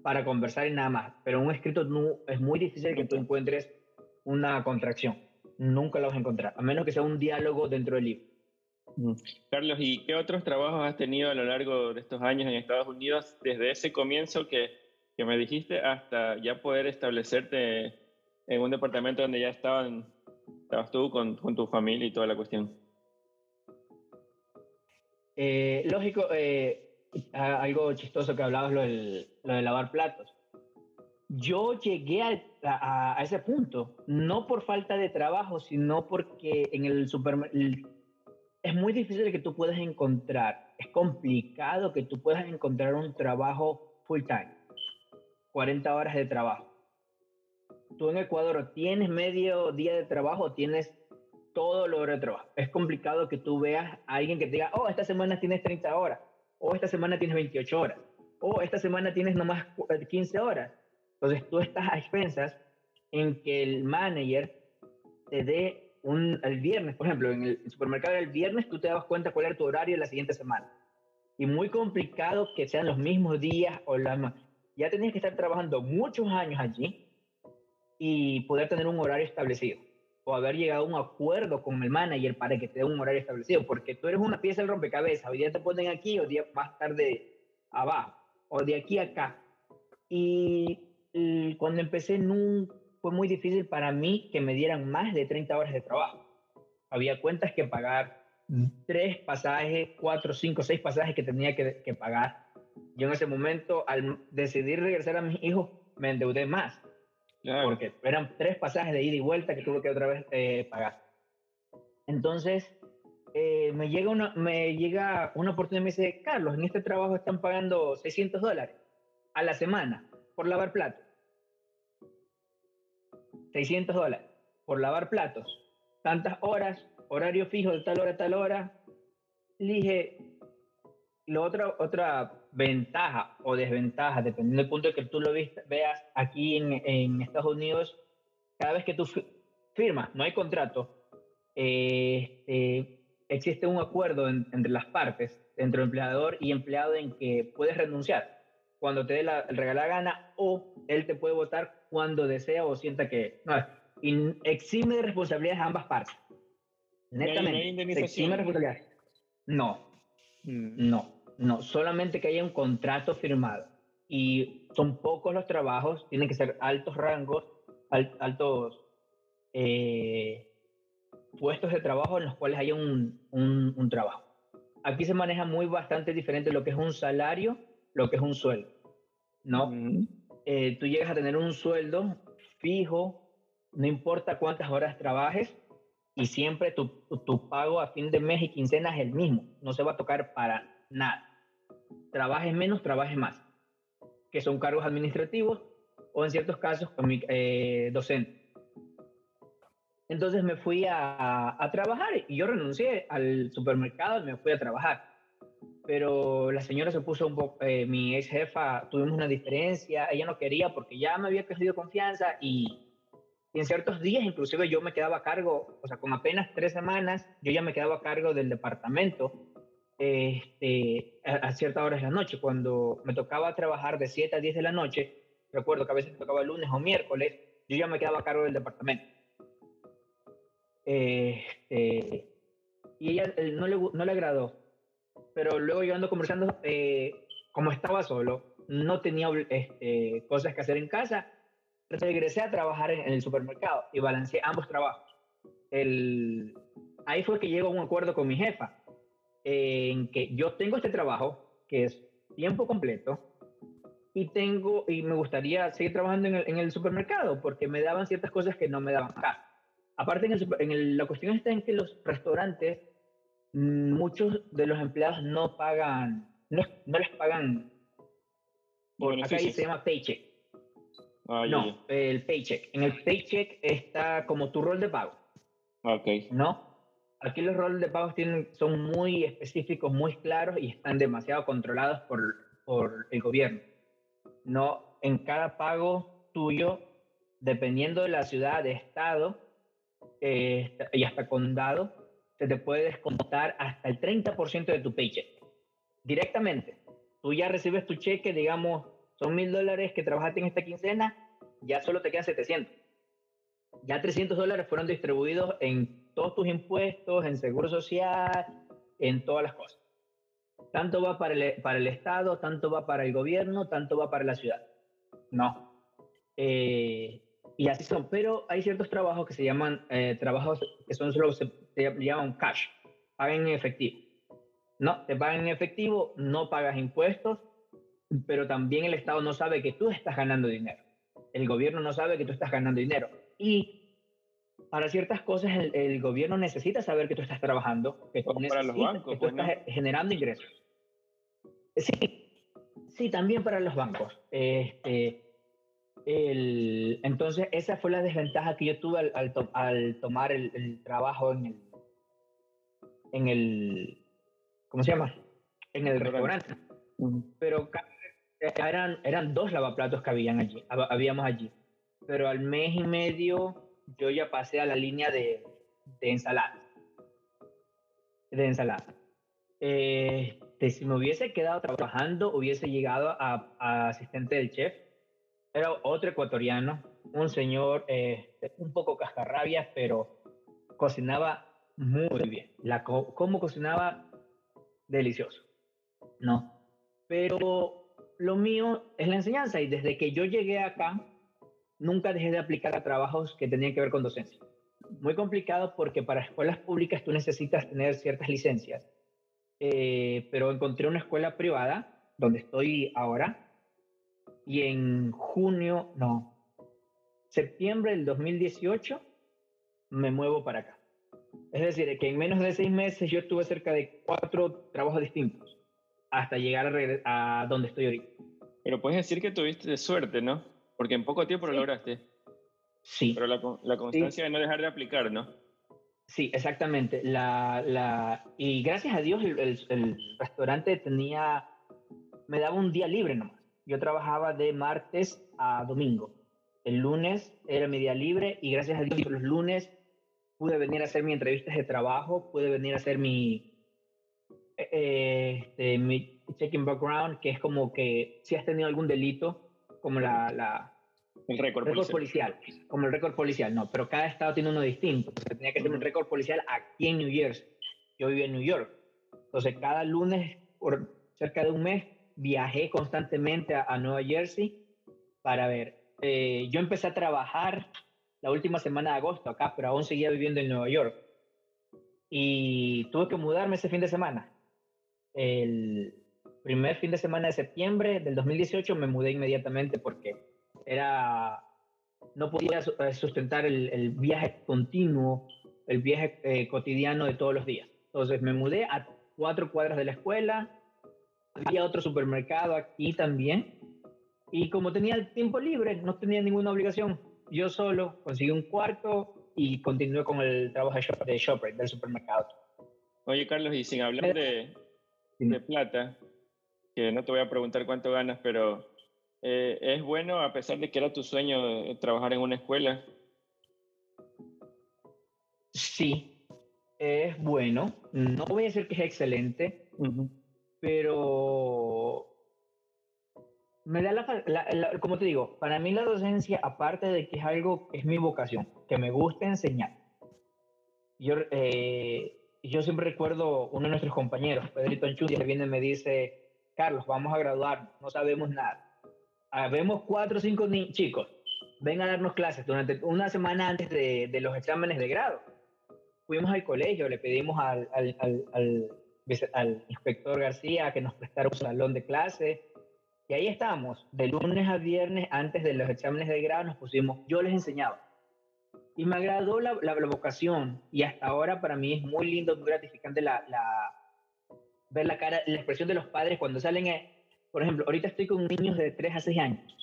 para conversar y nada más, pero en un escrito no, es muy difícil que tú encuentres una contracción. Nunca la vas a encontrar, a menos que sea un diálogo dentro del libro. Carlos, ¿y qué otros trabajos has tenido a lo largo de estos años en Estados Unidos desde ese comienzo que que me dijiste hasta ya poder establecerte en un departamento donde ya estaban, estabas tú con, con tu familia y toda la cuestión? Eh, lógico, eh, algo chistoso que hablabas, lo, lo de lavar platos. Yo llegué a, a, ese punto, no por falta de trabajo, sino porque en el supermercado es muy difícil que tú puedas encontrar, es complicado que tú puedas encontrar un trabajo full time, 40 horas de trabajo. Tú en Ecuador tienes medio día de trabajo, tienes todo lo de trabajo. Es complicado que tú veas a alguien que te diga, oh, esta semana tienes 30 horas, o esta semana tienes 28 horas, o esta semana tienes nomás 15 horas. Entonces tú estás a expensas en que el manager te dé un, el viernes, por ejemplo, en el supermercado el viernes tú te das cuenta cuál es tu horario la siguiente semana. Y muy complicado que sean los mismos días o las Ya tenías que estar trabajando muchos años allí y poder tener un horario establecido o haber llegado a un acuerdo con el manager para que te dé un horario establecido, porque tú eres una pieza del rompecabezas, hoy día te ponen aquí, o día más tarde abajo, o de aquí a acá. Y, y cuando empecé nunca fue muy difícil para mí que me dieran más de 30 horas de trabajo. Había cuentas que pagar, tres pasajes, cuatro, cinco, seis pasajes que tenía que, que pagar. Yo en ese momento, al decidir regresar a mis hijos, me endeudé más. Porque eran tres pasajes de ida y vuelta que tuve que otra vez eh, pagar. Entonces, eh, me, llega una, me llega una oportunidad y me dice, Carlos, en este trabajo están pagando 600 dólares a la semana por lavar platos. 600 dólares por lavar platos, tantas horas, horario fijo de tal hora a tal hora. Le dije, lo otra, otra ventaja o desventaja, dependiendo del punto de que tú lo veas aquí en, en, Estados Unidos, cada vez que tú firmas, no hay contrato, este, existe un acuerdo entre las partes, entre empleador y empleado, en que puedes renunciar cuando te dé la regala gana o él te puede votar cuando desea o sienta que no, exime de responsabilidades a ambas partes. Netamente. ¿No exime de responsabilidades. No, mm. no, no, solamente que haya un contrato firmado. Y son pocos los trabajos, tienen que ser altos rangos, altos eh, puestos de trabajo en los cuales haya un, un, un trabajo. Aquí se maneja muy bastante diferente lo que es un salario lo que es un sueldo, ¿no? Eh, tú llegas a tener un sueldo fijo, no importa cuántas horas trabajes, y siempre tu, tu, pago a fin de mes y quincena es el mismo, no se va a tocar para nada. Trabajes menos, trabajes más, que son cargos administrativos o en ciertos casos eh, docente. Entonces me fui a, a, trabajar y yo renuncié al supermercado y me fui a trabajar pero la señora se puso un poco, eh, mi ex jefa, tuvimos una diferencia, ella no quería porque ya me había perdido confianza y, en ciertos días inclusive yo me quedaba a cargo, o sea, con apenas tres semanas, yo ya me quedaba a cargo del departamento este, a, ciertas horas de la noche, cuando me tocaba trabajar de 7 a 10 de la noche, recuerdo que a veces me tocaba lunes o miércoles, yo ya me quedaba a cargo del departamento. Este, y ella no le, no le agradó pero luego yo ando conversando, eh, como estaba solo, no tenía este, cosas que hacer en casa, regresé a trabajar en, el supermercado y balanceé ambos trabajos. El, ahí fue que llego a un acuerdo con mi jefa, en que yo tengo este trabajo, que es tiempo completo, y tengo y me gustaría seguir trabajando en el, en el supermercado porque me daban ciertas cosas que no me daban acá. Aparte, en, el, en la cuestión está en que los restaurantes muchos de los empleados no pagan, no, no les pagan, por acá se llama paycheck. Ah, no, el paycheck. En el paycheck está como tu rol de pago. Ok. ¿No? Aquí los roles de pagos tienen, son muy específicos, muy claros y están demasiado controlados por, por el gobierno. No, en cada pago tuyo, dependiendo de la ciudad, de estado eh, y hasta condado, se te puede descontar hasta el 30% de tu paycheck. Directamente. Tú ya recibes tu cheque, digamos, son mil dólares que trabajaste en esta quincena, ya solo te quedan 700. Ya 300 dólares fueron distribuidos en todos tus impuestos, en seguro social, en todas las cosas. Tanto va para el, para el Estado, tanto va para el gobierno, tanto va para la ciudad. No. Eh, y así son, pero hay ciertos trabajos que se llaman eh, trabajos que son solo, se, llaman cash, pagan en efectivo. No, te pagan en efectivo, no pagas impuestos, pero también el Estado no sabe que tú estás ganando dinero. El gobierno no sabe que tú estás ganando dinero. Y para ciertas cosas el, gobierno necesita saber que tú estás trabajando, que tú, para los bancos, que tú pues, estás generando ingresos. Sí, sí, también para los bancos. Este, el, entonces, esa fue la desventaja que yo tuve al, al, tomar el, trabajo en el, en el, ¿cómo se llama? En el restaurante. Pero eran, eran dos lavaplatos que habían allí, habíamos allí. Pero al mes y medio yo ya pasé a la línea de, de ensalada. De ensalada. Este, si me hubiese quedado trabajando, hubiese llegado a, asistente del chef era otro ecuatoriano, un señor eh, un poco cascarrabias, pero cocinaba muy bien. La, cómo cocinaba, delicioso. No. Pero lo mío es la enseñanza y desde que yo llegué acá, nunca dejé de aplicar a trabajos que tenían que ver con docencia. Muy complicado porque para escuelas públicas tú necesitas tener ciertas licencias. Eh, pero encontré una escuela privada, donde estoy ahora, y en junio, no, septiembre del 2018 me muevo para acá. Es decir, que en menos de seis meses yo estuve cerca de cuatro trabajos distintos hasta llegar a, donde estoy ahorita. Pero puedes decir que tuviste suerte, ¿no? Porque en poco tiempo lo lograste. Sí. Pero la, la constancia de no dejar de aplicar, ¿no? Sí, exactamente. La, la, y gracias a Dios el, el restaurante tenía, me daba un día libre nomás yo trabajaba de martes a domingo. El lunes era mi día libre y gracias a Dios los lunes pude venir a hacer mi entrevistas de trabajo, pude venir a hacer mi, eh, este, mi checking background, que es como que si has tenido algún delito, como la... la el récord, policial. Como el récord policial, no, pero cada estado tiene uno distinto. tenía que ser un récord policial aquí en New Jersey. Yo vivía en New York. Entonces, cada lunes, por cerca de un mes, viajé constantemente a, Nueva Jersey para ver. Eh, yo empecé a trabajar la última semana de agosto acá, pero aún seguía viviendo en Nueva York. Y tuve que mudarme ese fin de semana. El primer fin de semana de septiembre del 2018 me mudé inmediatamente porque era no podía eh, sustentar el, viaje continuo, el viaje eh, cotidiano de todos los días. Entonces me mudé a cuatro cuadras de la escuela, había otro supermercado aquí también. Y como tenía el tiempo libre, no tenía ninguna obligación. Yo solo conseguí un cuarto y continué con el trabajo de shopper, del supermercado. Oye, Carlos, y sin hablar de, de plata, que no te voy a preguntar cuánto ganas, pero eh, ¿es bueno, a pesar de que era tu sueño trabajar en una escuela? Sí, es bueno. No voy a decir que es excelente, pero me da la, como te digo, para mí la docencia, aparte de que es algo, es mi vocación, que me gusta enseñar. Yo, eh, yo siempre recuerdo uno de nuestros compañeros, Pedrito Anchudia, que viene y me dice, Carlos, vamos a graduar, no sabemos nada. Habemos cuatro o cinco chicos, ven a darnos clases durante una semana antes de, de, los exámenes de grado. Fuimos al colegio, le pedimos al, al, al al inspector García que nos prestara un salón de clase. Y ahí estábamos, de lunes a viernes, antes de los exámenes de grado, nos pusimos, yo les enseñaba. Y me agradó la, la, vocación. Y hasta ahora para mí es muy lindo, muy gratificante la, la, ver la cara, la expresión de los padres cuando salen. Por ejemplo, ahorita estoy con niños de 3 a 6 años.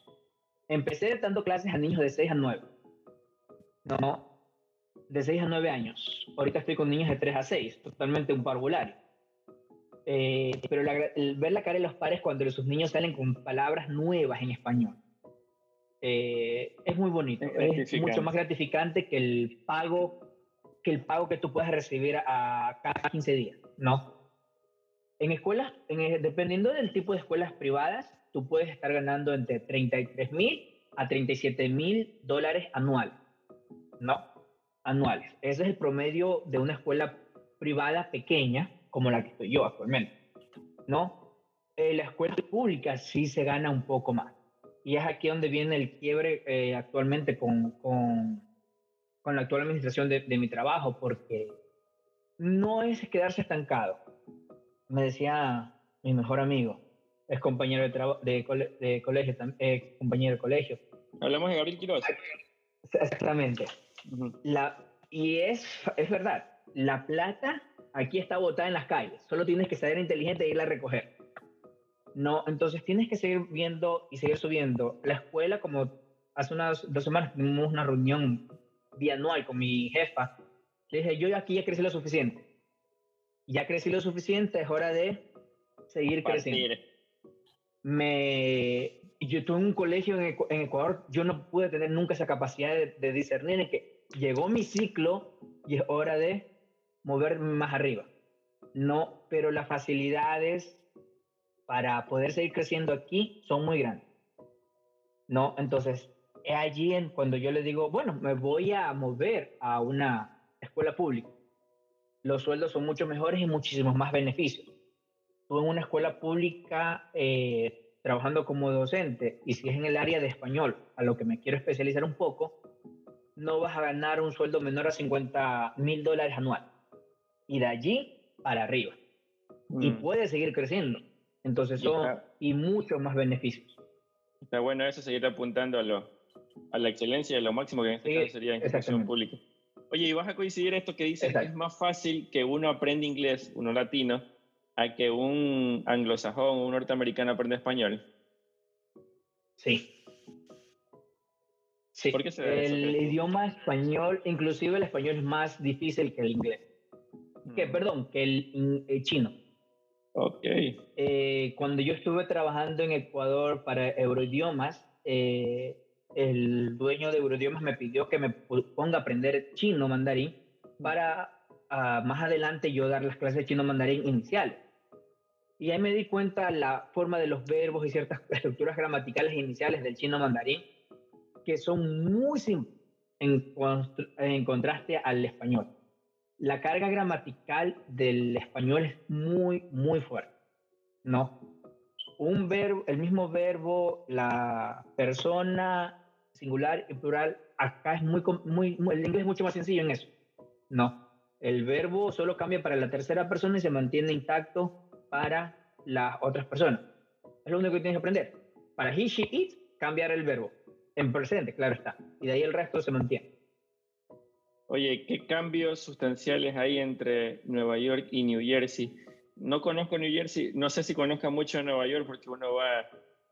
Empecé dando clases a niños de 6 a 9. No, de 6 a 9 años. Ahorita estoy con niños de 3 a 6, totalmente un parvulario. Eh, pero ver la cara de los padres cuando sus niños salen con palabras nuevas en español eh, es muy bonito, es, mucho más gratificante que el pago que el pago que tú puedes recibir a cada 15 días, ¿no? En escuelas, en, dependiendo del tipo de escuelas privadas, tú puedes estar ganando entre 33 mil a 37 mil dólares anuales, ¿no? Anuales. Ese es el promedio de una escuela privada pequeña como la que estoy yo actualmente, ¿no? En la escuela pública sí se gana un poco más. Y es aquí donde viene el quiebre eh, actualmente con, con, con, la actual administración de, de mi trabajo, porque no es quedarse estancado. Me decía mi mejor amigo, es compañero de, de, de colegio, eh, compañero de colegio. Hablamos de Gabriel Quiroz. Exactamente. la, y es, es verdad, la plata aquí está botada en las calles, solo tienes que ser inteligente e irla a recoger. No, entonces tienes que seguir viendo y seguir subiendo. La escuela, como hace unas dos semanas tuvimos una reunión bianual con mi jefa, le dije, yo aquí ya crecí lo suficiente. Ya crecí lo suficiente, es hora de seguir creciendo. Me, yo tuve un colegio en, Ecuador, yo no pude tener nunca esa capacidad de, discernir en que llegó mi ciclo y es hora de moverme más arriba. No, pero las facilidades para poder seguir creciendo aquí son muy grandes. No, entonces, es allí en cuando yo le digo, bueno, me voy a mover a una escuela pública. Los sueldos son mucho mejores y muchísimos más beneficios. Tú en una escuela pública eh, trabajando como docente y si es en el área de español, a lo que me quiero especializar un poco, no vas a ganar un sueldo menor a 50 mil dólares anual. Y de allí para arriba. Y mm. puede seguir creciendo. Entonces son y, muchos más beneficios. Está bueno eso, seguir apuntando a, lo, a la excelencia, a lo máximo que en este caso sería institución pública. Oye, ¿y vas a coincidir esto que dices que es más fácil que uno aprenda inglés, uno latino, a que un anglosajón o un norteamericano aprenda español? Sí. Sí. ¿Por qué se el idioma español, inclusive el español es más difícil que el inglés. Que, mm. perdón, que el, chino. Ok. Eh, cuando yo estuve trabajando en Ecuador para Euroidiomas, eh, el dueño de Eurodiomas me pidió que me ponga a aprender chino mandarín para ah, más adelante yo dar las clases de chino mandarín iniciales. Y ahí me di cuenta la forma de los verbos y ciertas estructuras gramaticales iniciales del chino mandarín que son muy simples en, en contraste al español. La carga gramatical del español es muy, muy fuerte. ¿no? Un verbo, el mismo verbo, la persona, singular y plural, acá es muy, muy, el inglés es mucho más sencillo en eso. No, el verbo solo cambia para la tercera persona y se mantiene intacto para las otras personas. Es lo único que tienes que aprender. Para he, she, it, cambiar el verbo. En presente, claro está. Y de ahí el resto se mantiene. Oye, ¿qué cambios sustanciales hay entre Nueva York y New Jersey? No conozco New Jersey, no sé si conozca mucho Nueva York porque uno va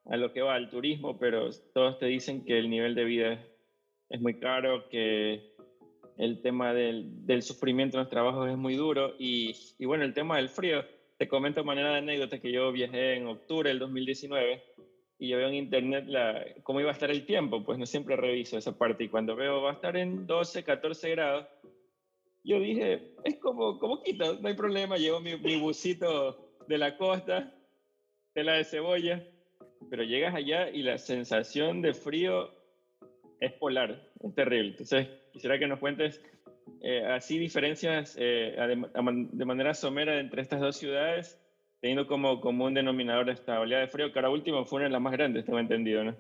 a lo que va al turismo, pero todos te dicen que el nivel de vida es muy caro, que el tema del, del sufrimiento en los trabajos es muy duro. Y, y, bueno, el tema del frío. Te comento de manera de anécdota que yo viajé en octubre del 2019 y yo veo en internet la, cómo iba a estar el tiempo, pues no siempre reviso esa parte. Y cuando veo va a estar en 12, 14 grados, yo dije, es como, como quito, no hay problema, llevo mi, mi busito de la costa, de la de cebolla, pero llegas allá y la sensación de frío es polar, es terrible. Entonces, quisiera que nos cuentes eh, así diferencias eh, de manera somera entre estas dos ciudades, teniendo como común denominador esta oleada de frío, que ahora último fue una de las más grandes, tengo entendido, ¿no?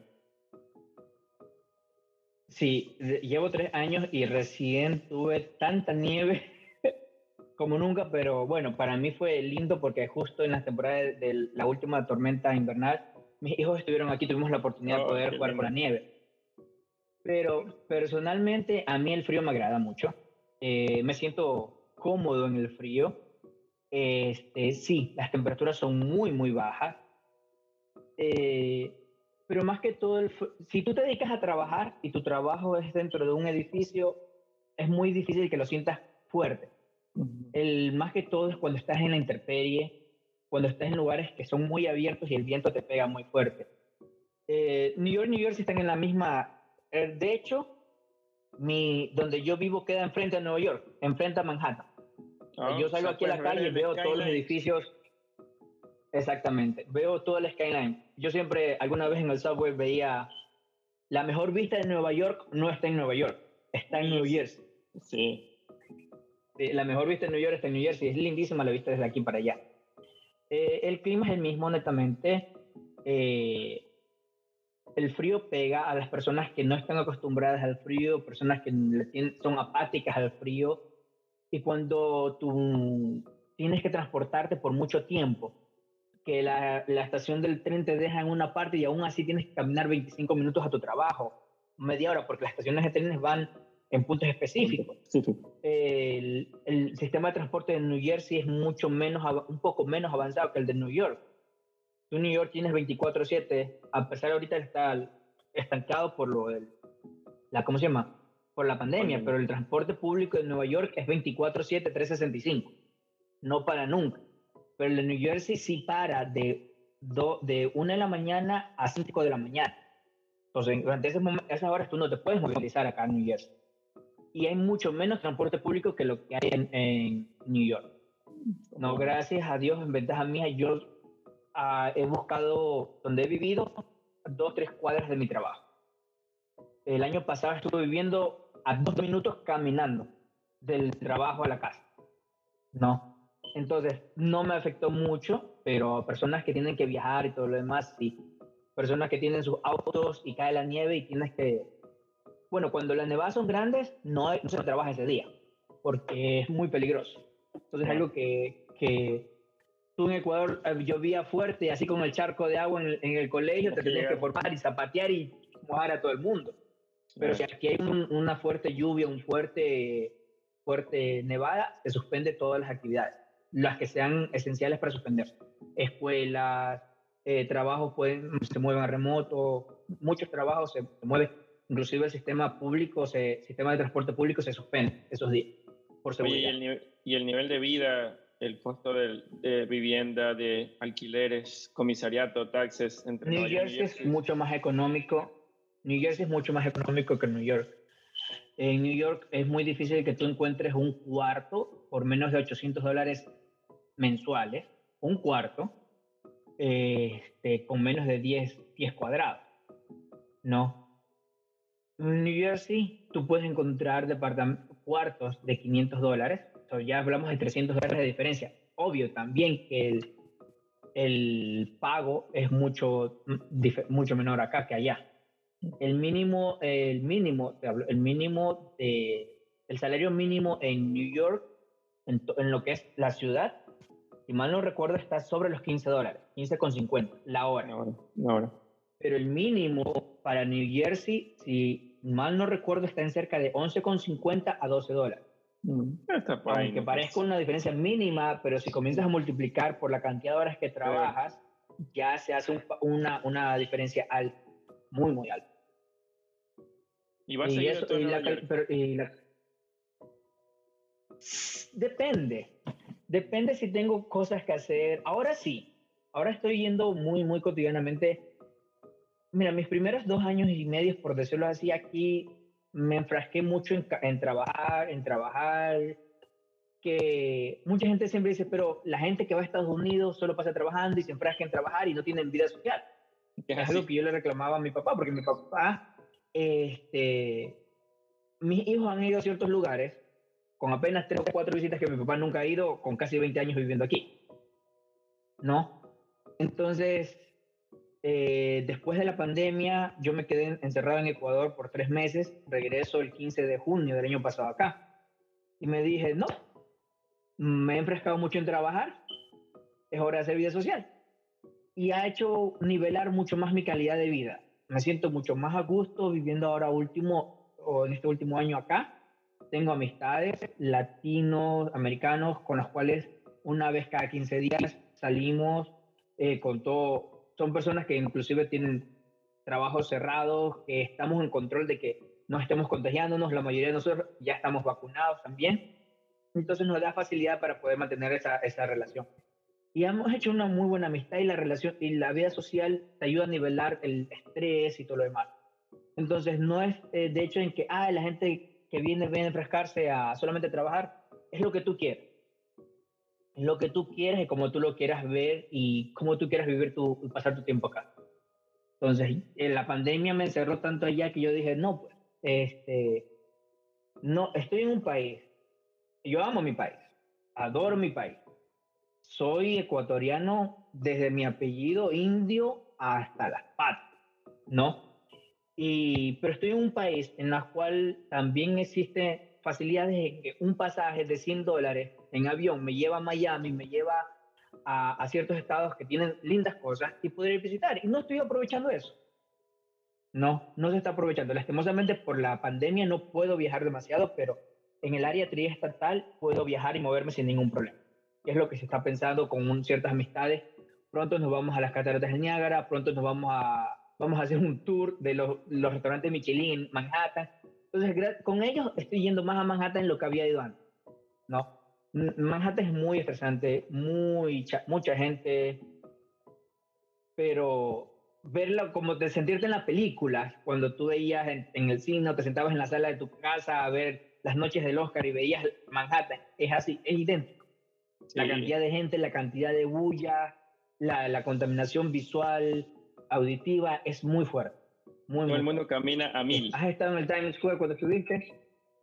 Sí, llevo tres años y recién tuve tanta nieve como nunca, pero bueno, para mí fue lindo porque justo en la temporada de la última tormenta invernal mis hijos estuvieron aquí, tuvimos la oportunidad de oh, poder jugar con la nieve. Pero personalmente a mí el frío me agrada mucho. Eh, me siento cómodo en el frío. Este, sí, las temperaturas son muy, muy bajas. Eh, pero más que todo, el, si tú te dedicas a trabajar y tu trabajo es dentro de un edificio, es muy difícil que lo sientas fuerte. El más que todo es cuando estás en la intemperie cuando estás en lugares que son muy abiertos y el viento te pega muy fuerte. Eh, New York, New York están en la misma. Eh, de hecho, mi, donde yo vivo queda enfrente a Nueva York, enfrente a Manhattan. Ah, yo salgo aquí a la calle y veo todos los edificios. Exactamente, veo todo el skyline. Yo siempre, alguna vez en el subway veía la mejor vista de Nueva York no está en Nueva York, está en New Jersey. Sí. La mejor vista de New York está en New Jersey, es lindísima la vista desde aquí para allá. Eh, el clima es el mismo, netamente. Eh, el frío pega a las personas que no están acostumbradas al frío, personas que son apáticas al frío. Y cuando tu tienes que transportarte por mucho tiempo, que la, la, estación del tren te deja en una parte y aún así tienes que caminar 25 minutos a tu trabajo, media hora, porque las estaciones de trenes van en puntos específicos. El, el, sistema de transporte de New Jersey es mucho menos, un poco menos avanzado que el de New York. Tú New York tienes 24/7, a pesar de ahorita está estancado por lo del, la, ¿cómo se llama? Por la pandemia, pero el transporte público de Nueva York es 24/7, 365. No para nunca. Pero el de New Jersey sí para de, do, de 1 de la mañana a 5 de la mañana. Entonces, durante ese esas horas tú no te puedes movilizar acá en New Jersey. Y hay mucho menos transporte público que lo que hay en, New York. No, gracias a Dios, en ventaja mía, yo uh, he buscado donde he vivido dos, tres cuadras de mi trabajo. El año pasado estuve viviendo a dos minutos caminando del trabajo a la casa. No. Entonces, no me afectó mucho, pero personas que tienen que viajar y todo lo demás, sí. Personas que tienen sus autos y cae la nieve y tienes que... Bueno, cuando las nevadas son grandes, no, no se trabaja ese día, porque es muy peligroso. Entonces, es algo que, que tú en Ecuador eh, llovía fuerte, así como el charco de agua en el, colegio, te tenías que formar y zapatear y mojar a todo el mundo. Pero si aquí hay una fuerte lluvia, un fuerte, fuerte nevada, se suspende todas las actividades, las que sean esenciales para suspenderse. Escuelas, eh, trabajos pueden, se mueven a remoto, muchos trabajos se, mueven, inclusive el sistema público, se, sistema de transporte público se suspende esos días por seguridad. y el nivel de vida el costo de, vivienda, de alquileres, comisariato, taxes. Entre New, Jersey es mucho más económico. New Jersey es mucho más económico que New York. En New York es muy difícil que tú encuentres un cuarto por menos de 800 dólares mensuales, un cuarto, este, con menos de 10 pies cuadrados. No. En New Jersey tú puedes encontrar cuartos de 500 dólares ya hablamos de 300 dólares de diferencia. Obvio también que el, el pago es mucho, mucho menor acá que allá. El mínimo, el mínimo, el mínimo de, el salario mínimo en New York, en, en lo que es la ciudad, si mal no recuerdo, está sobre los 15 dólares, 15,50 la hora. La hora. Pero el mínimo para New Jersey, si mal no recuerdo, está en cerca de 11,50 a 12 dólares. Mm. Aunque parezca una diferencia mínima, pero si comienzas a multiplicar por la cantidad de horas que trabajas, ya se hace una, una diferencia alta, muy, muy alta. ¿Y vas a eso, Depende. Depende si tengo cosas que hacer. Ahora sí. Ahora estoy yendo muy, muy cotidianamente. Mira, mis primeros dos años y medio, por decirlo así, aquí me enfrasqué mucho en, trabajar, en trabajar, que mucha gente siempre dice, pero la gente que va a Estados Unidos solo pasa trabajando y se enfrasca en trabajar y no tienen vida social. Es algo que yo le reclamaba a mi papá, porque mi papá, este, mis hijos han ido a ciertos lugares con apenas tres o cuatro visitas que mi papá nunca ha ido, con casi 20 años viviendo aquí. ¿No? Entonces, eh, después de la pandemia, yo me quedé encerrado en Ecuador por tres meses. Regreso el 15 de junio del año pasado acá. Y me dije, no, me he enfrescado mucho en trabajar. Es hora de hacer vida social. Y ha hecho nivelar mucho más mi calidad de vida. Me siento mucho más a gusto viviendo ahora último, o en este último año acá. Tengo amistades latinos, americanos, con los cuales una vez cada 15 días salimos eh, con todo son personas que inclusive tienen trabajos cerrados, que estamos en control de que no estemos contagiándonos, la mayoría de nosotros ya estamos vacunados también, entonces nos da facilidad para poder mantener esa, esa relación. Y hemos hecho una muy buena amistad y la relación y la vida social te ayuda a nivelar el estrés y todo lo demás. Entonces no es eh, de hecho en que, ah, la gente que viene, viene a enfrescarse a solamente trabajar, es lo que tú quieres lo que tú quieres y como tú lo quieras ver y cómo tú quieras vivir tu, pasar tu tiempo acá. Entonces, en la pandemia me encerró tanto allá que yo dije, no, pues, este, no, estoy en un país, yo amo mi país, adoro mi país. Soy ecuatoriano desde mi apellido indio hasta las patas, ¿no? Y, pero estoy en un país en el cual también existe facilidades de que un pasaje de 100 dólares en avión me lleva a Miami, me lleva a, a, ciertos estados que tienen lindas cosas y poder visitar. Y no estoy aprovechando eso. No, no se está aprovechando. Lastimosamente por la pandemia no puedo viajar demasiado, pero en el área triestatal puedo viajar y moverme sin ningún problema. es lo que se está pensando con ciertas amistades. Pronto nos vamos a las cataratas de Niágara, pronto nos vamos a, vamos a hacer un tour de los, los restaurantes Michelin en Manhattan. Entonces, con ellos estoy yendo más a Manhattan en lo que había ido antes. ¿no? Manhattan es muy estresante, muy, mucha gente, pero verlo como de sentirte en la película, cuando tú veías en, el cine o te sentabas en la sala de tu casa a ver las noches del Oscar y veías Manhattan, es así, es idéntico. La cantidad de gente, la cantidad de bulla, la, la contaminación visual, auditiva, es muy fuerte. Muy, Todo el mundo camina a mil. ¿Has estado en el Times Square cuando estuviste?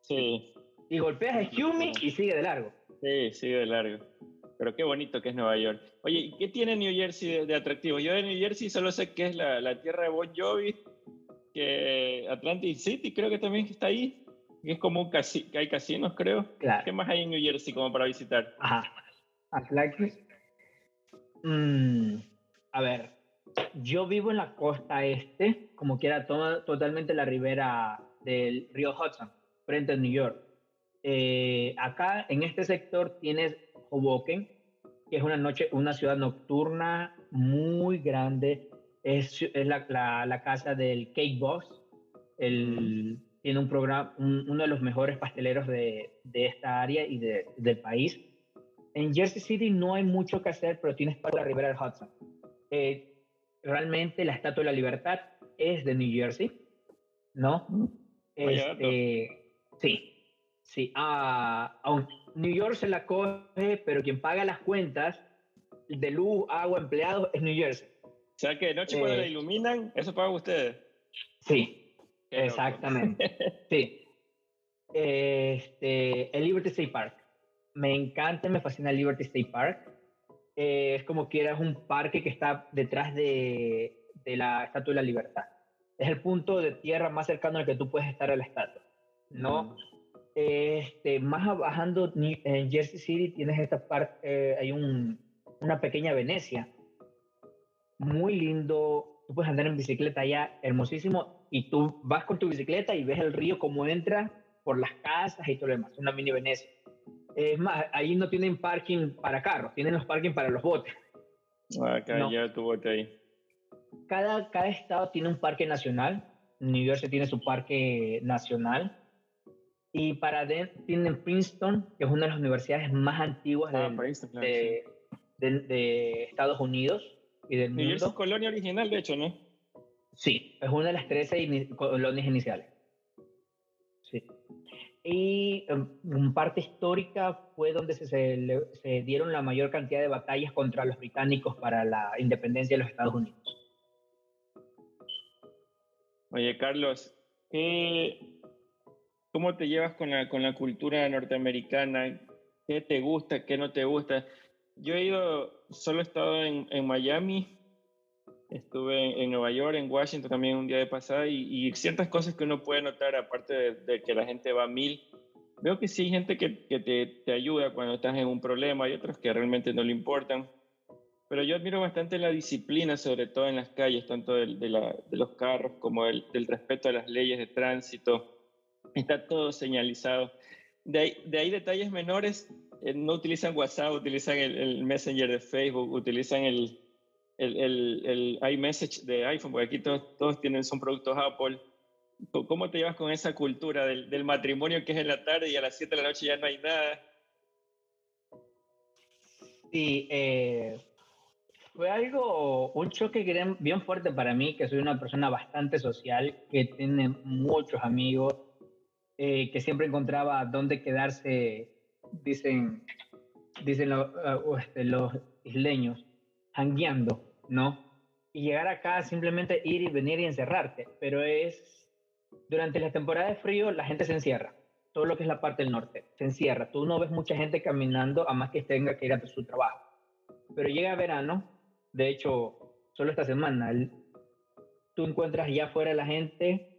Sí. Y golpeas a Excuse y sigue de largo. Sí, sigue de largo. Pero qué bonito que es Nueva York. Oye, ¿qué tiene New Jersey de, atractivo? Yo de New Jersey solo sé que es la, la tierra de Bon Jovi, que Atlantic City creo que también está ahí, es como un casi, que hay casinos, creo. Claro. ¿Qué más hay en New Jersey como para visitar? Ajá. Atlantic. Mm, a ver, yo vivo en la costa este, como quiera, totalmente la ribera del río Hudson, frente a New York. Eh, acá en este sector tienes Hoboken, que es una, noche, una ciudad nocturna muy grande. Es, es la, la, casa del Cake Boss. El, tiene un programa, uno de los mejores pasteleros de, de esta área y de, del país. En Jersey City no hay mucho que hacer, pero tienes para la ribera del Hudson. Eh, realmente la Estatua de la Libertad es de New Jersey, ¿no? Este, sí, sí. Ah, New York se la coge, pero quien paga las cuentas de luz, agua, empleados es New Jersey. O sea que de noche cuando la eh, iluminan, eso pagan ustedes. Sí, exactamente. sí. Este, el Liberty State Park. Me encanta, me fascina el Liberty State Park. Eh, es como que es un parque que está detrás de, de la Estatua de la Libertad. Es el punto de tierra más cercano al que tú puedes estar a la estatua, ¿no? Mm. Este, más bajando en Jersey City tienes esta parte, eh, hay un, una pequeña Venecia, muy lindo, tú puedes andar en bicicleta allá, hermosísimo, y tú vas con tu bicicleta y ves el río como entra por las casas y todo lo demás, una mini Venecia. Es más, ahí no tienen parking para carros, tienen los parking para los botes. Ah, acá ya tu bote ahí. Cada, cada estado tiene un parque nacional. New Jersey tiene su parque nacional y para tienen Princeton, que es una de las universidades más antiguas ah, de, de, Estados Unidos y del mundo. Y es colonia original, de hecho, ¿no? Sí, es una de las 13 colonias iniciales. Sí. Y en um, parte histórica fue donde se, se, dieron la mayor cantidad de batallas contra los británicos para la independencia de los Estados Unidos. Oye, Carlos, ¿qué, ¿Cómo te llevas con la, con la cultura norteamericana? ¿Qué te gusta, qué no te gusta? Yo he ido, solo he estado en, en Miami, estuve en, Nueva York, en Washington también un día de pasada y, ciertas cosas que uno puede notar, aparte de, que la gente va a mil. Veo que sí hay gente que, que te, te, ayuda cuando estás en un problema, hay otros que realmente no le importan. Pero yo admiro bastante la disciplina, sobre todo en las calles, tanto de, de, la, de los carros como del, del respeto a las leyes de tránsito Está todo señalizado. De ahí, de ahí detalles menores, eh, no utilizan WhatsApp, utilizan el, Messenger de Facebook, utilizan el, el, el, iMessage de iPhone, porque aquí todos, todos tienen, son productos Apple. ¿Cómo te llevas con esa cultura del, del, matrimonio que es en la tarde y a las 7 de la noche ya no hay nada? Sí, eh, fue algo, un choque bien fuerte para mí, que soy una persona bastante social, que tiene muchos amigos, eh, que siempre encontraba dónde quedarse, dicen, dicen uh, este, los isleños, hangueando, ¿no? Y llegar acá simplemente ir y venir y encerrarte, pero es, durante la temporada de frío la gente se encierra, todo lo que es la parte del norte, se encierra, tú no ves mucha gente caminando a más que tenga que ir a su trabajo, pero llega verano, de hecho, solo esta semana, tú encuentras ya afuera la gente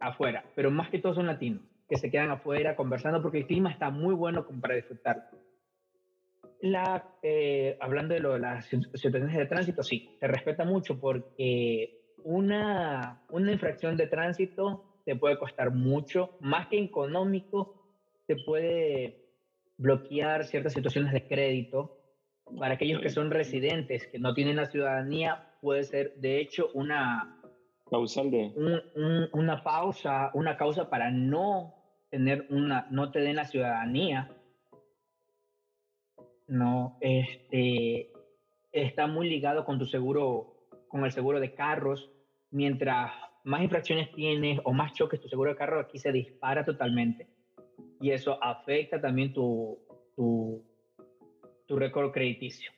afuera, pero más que todo son latinos, que se quedan afuera conversando porque el clima está muy bueno para disfrutar. La, eh, hablando de, lo, de las situaciones de tránsito, sí, se respeta mucho porque una, una infracción de tránsito te puede costar mucho, más que económico, te puede bloquear ciertas situaciones de crédito. Para aquellos que son residentes, que no tienen la ciudadanía, puede ser de hecho una, Causal de... una pausa, una causa para no tener una, no te den la ciudadanía. No, este, está muy ligado con tu seguro, con el seguro de carros. Mientras más infracciones tienes o más choques, tu seguro de carro aquí se dispara totalmente. Y eso afecta también tu, tu, tu récord crediticio.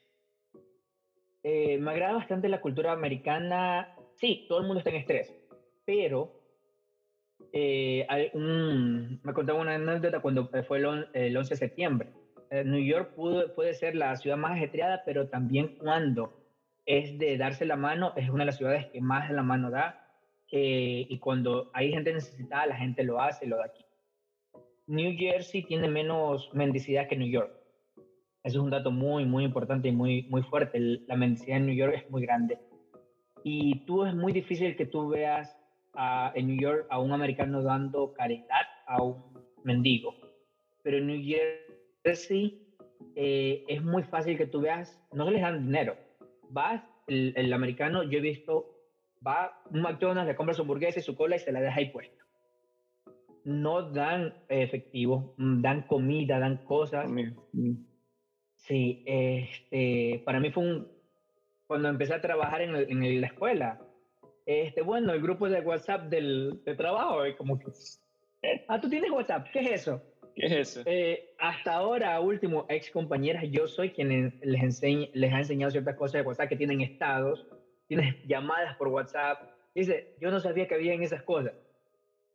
Eh, me agrada bastante la cultura americana sí, todo el mundo está en estrés, pero eh, hay un, me contaba una anécdota cuando fue el, 11 de septiembre. Eh, New York puede ser la ciudad más ajetreada, pero también cuando es de darse la mano, es una de las ciudades que más la mano da. Eh, y cuando hay gente necesitada, la gente lo hace, lo da aquí. New Jersey tiene menos mendicidad que New York. Eso es un dato muy, muy importante y muy, muy fuerte. La mendicidad en New York es muy grande. Y tú es muy difícil que tú veas en New York a un americano dando caridad a un mendigo. Pero en New Jersey eh, es muy fácil que tú veas, no se les dan dinero. Vas, el, americano, yo he visto, va un McDonald's, le compra su hamburguesa y su cola y se la deja ahí puesta. No dan efectivo, dan comida, dan cosas. Sí, este, para mí fue un, cuando empecé a trabajar en, en la escuela. Este, bueno, el grupo de WhatsApp del, de trabajo, es como que, ah, tú tienes WhatsApp, ¿qué es eso? ¿Qué es eso? Eh, hasta ahora, último, ex compañeras, yo soy quien les, enseña, les ha enseñado ciertas cosas de WhatsApp que tienen estados, tienes llamadas por WhatsApp. Dice, yo no sabía que había en esas cosas.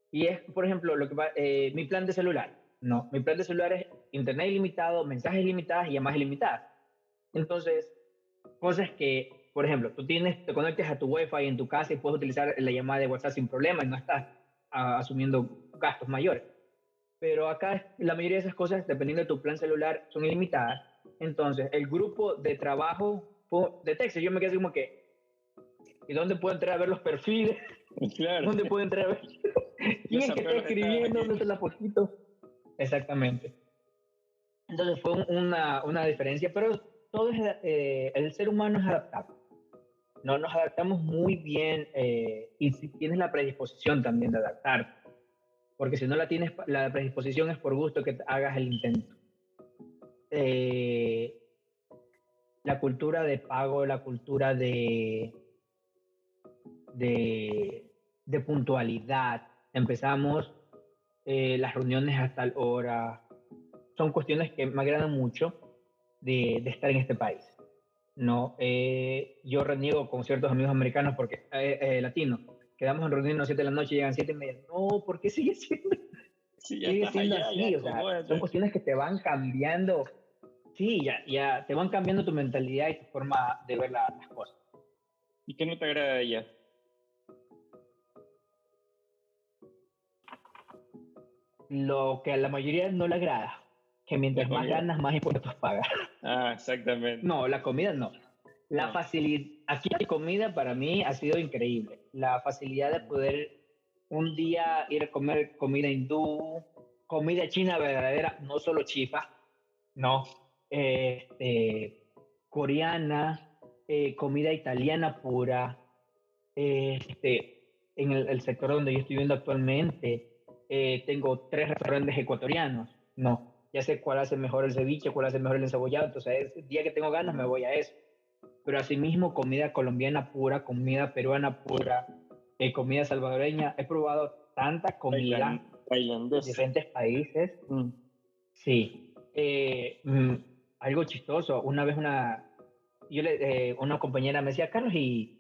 Y es, por ejemplo, lo que eh, mi plan de celular. No, mi plan de celular es internet ilimitado, mensajes ilimitados y llamadas ilimitadas. Entonces, cosas que, por ejemplo, tú tienes, te conectas a tu Wi-Fi en tu casa y puedes utilizar la llamada de WhatsApp sin problema y no estás ah, asumiendo gastos mayores. Pero acá la mayoría de esas cosas, dependiendo de tu plan celular, son ilimitadas. Entonces, el grupo de trabajo de texto, yo me quedé así como que, ¿y dónde puedo entrar a ver los perfiles? Claro. ¿Dónde puedo entrar a ver? ¿Quién es que está escribiendo? ¿Dónde está la fotito? Exactamente. Entonces fue una, una diferencia, pero todo es, eh, el ser humano es adaptable. No nos adaptamos muy bien eh, y si tienes la predisposición también de adaptar, porque si no la tienes, la predisposición es por gusto que hagas el intento. Eh, la cultura de pago, la cultura de, de, de puntualidad. Empezamos las reuniones hasta tal hora. Son cuestiones que me agradan mucho de, estar en este país. No, eh, yo reniego con ciertos amigos americanos porque eh, eh, latinos, quedamos en las 7 de la noche y llegan 7 y media. No, ¿por qué sigue siendo, sigue siendo así? o sea, son cuestiones que te van cambiando. Sí, ya, ya te van cambiando tu mentalidad y tu forma de ver las cosas. ¿Y qué no te agrada de ella? Lo que a la mayoría no le agrada que mientras más ganas, más impuestos pagas. Ah, exactamente. No, la comida no. La facilidad, aquí la comida para mí ha sido increíble. La facilidad de poder un día ir a comer comida hindú, comida china verdadera, no solo chifa, no, este, coreana, eh, comida italiana pura, este, en el, sector donde yo estoy viviendo actualmente, eh, tengo tres restaurantes ecuatorianos, no, ya sé cuál hace mejor el ceviche, cuál hace mejor el encebollado, entonces el día que tengo ganas me voy a eso. Pero asimismo comida colombiana pura, comida peruana pura, eh, comida salvadoreña, he probado tanta comida de diferentes países. Mm. Sí, eh, mm, algo chistoso, una vez una, yo le, eh, una compañera me decía, Carlos, ¿y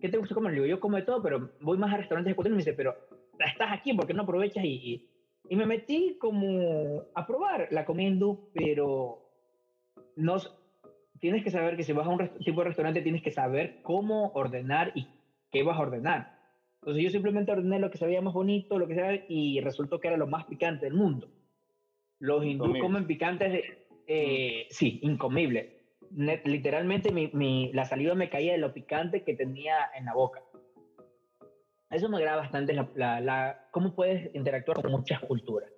qué te gusta comer? Le digo, yo como de todo, pero voy más a restaurantes de y me dice, pero estás aquí, ¿por qué no aprovechas y y me metí como a probar la comida pero no, tienes que saber que si vas a un tipo de restaurante tienes que saber cómo ordenar y qué vas a ordenar. Entonces yo simplemente ordené lo que se veía más bonito, lo que sea, y resultó que era lo más picante del mundo. Los hindúes comen picantes, eh, sí, incomible. literalmente mi, mi, la saliva me caía de lo picante que tenía en la boca. Eso me agrada bastante la, la, cómo puedes interactuar con muchas culturas,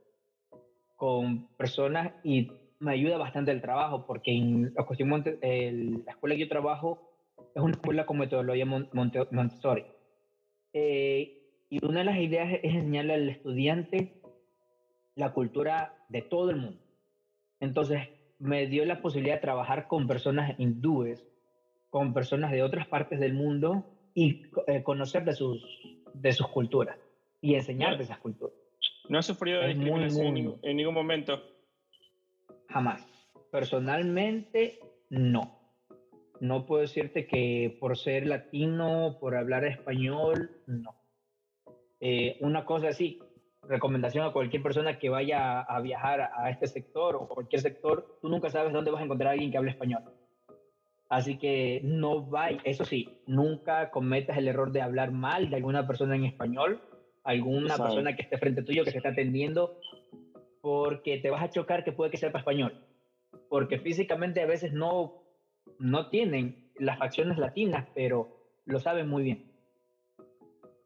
con personas y me ayuda bastante el trabajo porque en la, cuestión, la escuela que yo trabajo es una escuela con metodología Montessori. Eh, y una de las ideas es enseñarle al estudiante la cultura de todo el mundo. Entonces, me dio la posibilidad de trabajar con personas hindúes, con personas de otras partes del mundo y eh, conocer de sus, de sus culturas y enseñar de esas culturas. ¿No has sufrido de discriminación en ningún momento? Jamás. Personalmente, no no puedo decirte que por ser latino, por hablar español, no. Eh, una cosa así, recomendación a cualquier persona que vaya a viajar a este sector o cualquier sector, tú nunca sabes dónde vas a encontrar a alguien que hable español. Así que no vayas, eso sí, nunca cometas el error de hablar mal de alguna persona en español, alguna persona que esté frente tuyo que se está atendiendo, porque te vas a chocar que puede que sepa español. Porque físicamente a veces no no tienen las facciones latinas, pero lo saben muy bien.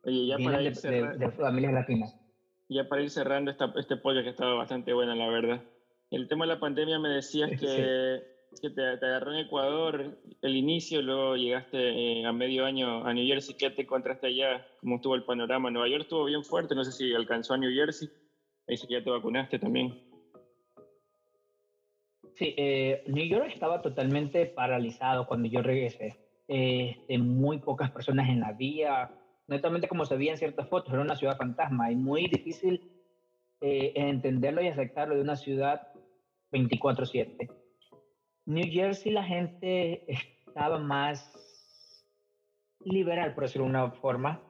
Oye, ya para ir de, familias latinas. Ya para ir cerrando esta, este pollo que estaba bastante bueno, la verdad. El tema de la pandemia me decías que, que te, agarró en Ecuador el inicio, luego llegaste eh, a medio año a New Jersey. ¿Qué te encontraste allá? ¿Cómo estuvo el panorama? Nueva York estuvo bien fuerte, no sé si alcanzó a New Jersey. Sí que ya te vacunaste también. Sí, eh, New York estaba totalmente paralizado cuando yo regresé. Eh, muy pocas personas en la vía, netamente como se veía en ciertas fotos, era una ciudad fantasma y muy difícil eh, entenderlo y aceptarlo de una ciudad 24/7. New Jersey la gente estaba más liberal, por decirlo de una forma.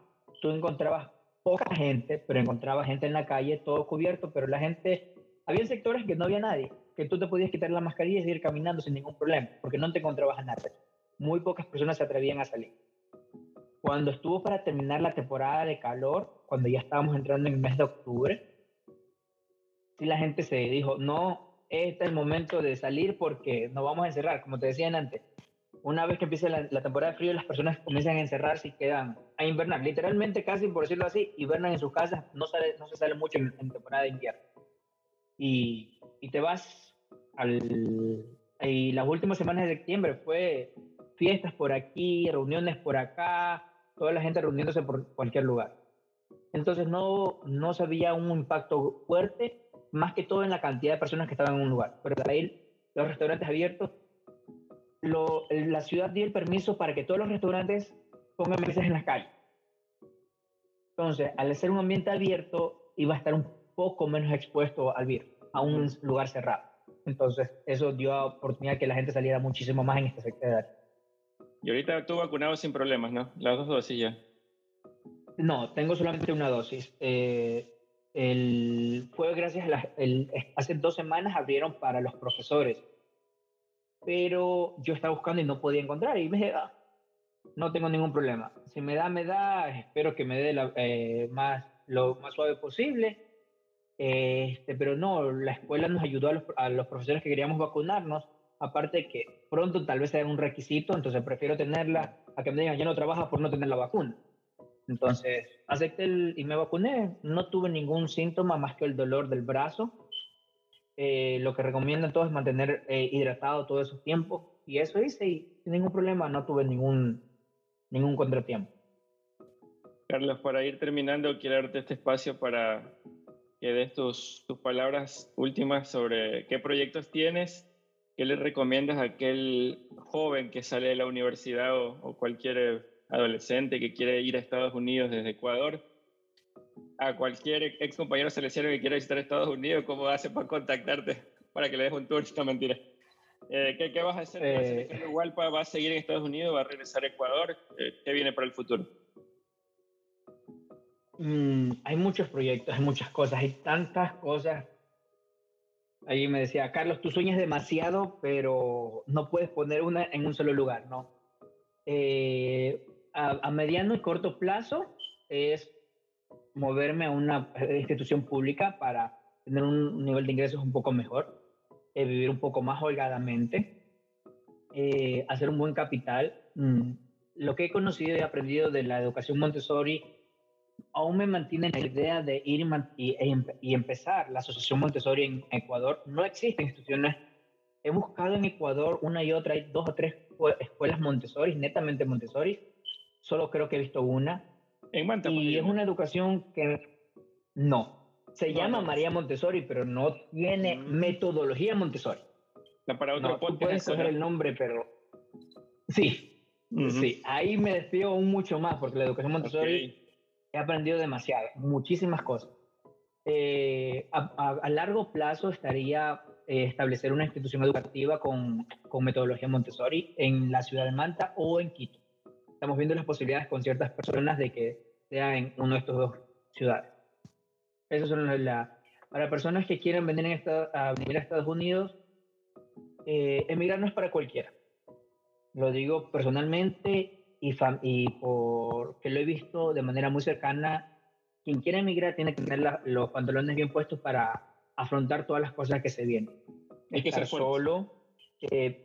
Tú encontrabas poca gente, pero encontrabas gente en la calle, todo cubierto, pero la gente, había sectores que no había nadie que tú te podías quitar la mascarilla y seguir caminando sin ningún problema, porque no te encontrabas a nadie. Muy pocas personas se atrevían a salir. Cuando estuvo para terminar la temporada de calor, cuando ya estábamos entrando en el mes de octubre, sí la gente se dijo, no, este es el momento de salir porque nos vamos a encerrar, como te decían antes. Una vez que empiece la, temporada de frío, las personas comienzan a encerrarse y quedan a invernar. Literalmente, casi por decirlo así, hibernan en sus casas, no, sale, no se sale mucho en, en temporada de invierno. Y, y te vas y las últimas semanas de septiembre fue fiestas por aquí, reuniones por acá, toda la gente reuniéndose por cualquier lugar. Entonces no, no se veía un impacto fuerte, más que todo en la cantidad de personas que estaban en un lugar. Pero de ahí los restaurantes abiertos, lo, la ciudad dio el permiso para que todos los restaurantes pongan mesas en las calles. Entonces, al ser un ambiente abierto, iba a estar un poco menos expuesto al virus, a un lugar cerrado. Entonces, eso dio oportunidad que la gente saliera muchísimo más en este sector. Y ahorita tú vacunado sin problemas, ¿no? Las dos dosis ya. No, tengo solamente una dosis. Eh, el, fue gracias a la, el, hace dos semanas abrieron para los profesores, pero yo estaba buscando y no podía encontrar y me dije, ah, no tengo ningún problema. Si me da, me da, espero que me dé la, eh, más, lo más suave posible este, pero no, la escuela nos ayudó a los, profesores que queríamos vacunarnos, aparte que pronto tal vez sea un requisito, entonces prefiero tenerla a que me digan ya no trabaja por no tener la vacuna. Entonces, acepté el, y me vacuné, no tuve ningún síntoma más que el dolor del brazo. Eh, lo que recomiendan todos es mantener eh, hidratado todo ese tiempo y eso hice y sin ningún problema no tuve ningún, ningún contratiempo. Carlos, para ir terminando, quiero darte este espacio para que des tus, tus palabras últimas sobre qué proyectos tienes, qué le recomiendas a aquel joven que sale de la universidad o, cualquier adolescente que quiere ir a Estados Unidos desde Ecuador, a cualquier ex compañero salesiano que quiera visitar Estados Unidos, ¿cómo hace para contactarte para que le des un tour? No, mentira. Eh, ¿qué, ¿qué, vas a hacer? Eh, ¿Igual va a seguir en Estados Unidos? ¿Va a regresar a Ecuador? Eh, ¿Qué viene para el futuro? Mm, hay muchos proyectos, hay muchas cosas, hay tantas cosas. Ahí me decía, Carlos, tú sueñas demasiado, pero no puedes poner una en un solo lugar, ¿no? Eh, a, mediano y corto plazo, es moverme a una institución pública para tener un nivel de ingresos un poco mejor, eh, vivir un poco más holgadamente, eh, hacer un buen capital. Mm, lo que he conocido y aprendido de la educación Montessori aún me mantiene en la idea de ir y, e y, empezar la Asociación Montessori en Ecuador. No existen instituciones. He buscado en Ecuador una y otra, hay dos o tres escuelas Montessori, netamente Montessori. Solo creo que he visto una. En Manta, y es una educación que no. Se llama María Montessori, pero no tiene mm. metodología Montessori. para otro no, tú puedes coger el nombre, pero sí, sí. Ahí me despido aún mucho más porque la educación Montessori he aprendido demasiado, muchísimas cosas. Eh, a, largo plazo estaría eh, establecer una institución educativa con, con, metodología Montessori en la ciudad de Manta o en Quito. Estamos viendo las posibilidades con ciertas personas de que sea en una de estas dos ciudades. Eso son las... Para personas que quieren venir, en a venir a Estados Unidos, eh, emigrar no es para cualquiera. Lo digo personalmente y, y porque lo he visto de manera muy cercana, quien quiere emigrar tiene que tener los pantalones bien puestos para afrontar todas las cosas que se vienen. Hay que ser solo, eh,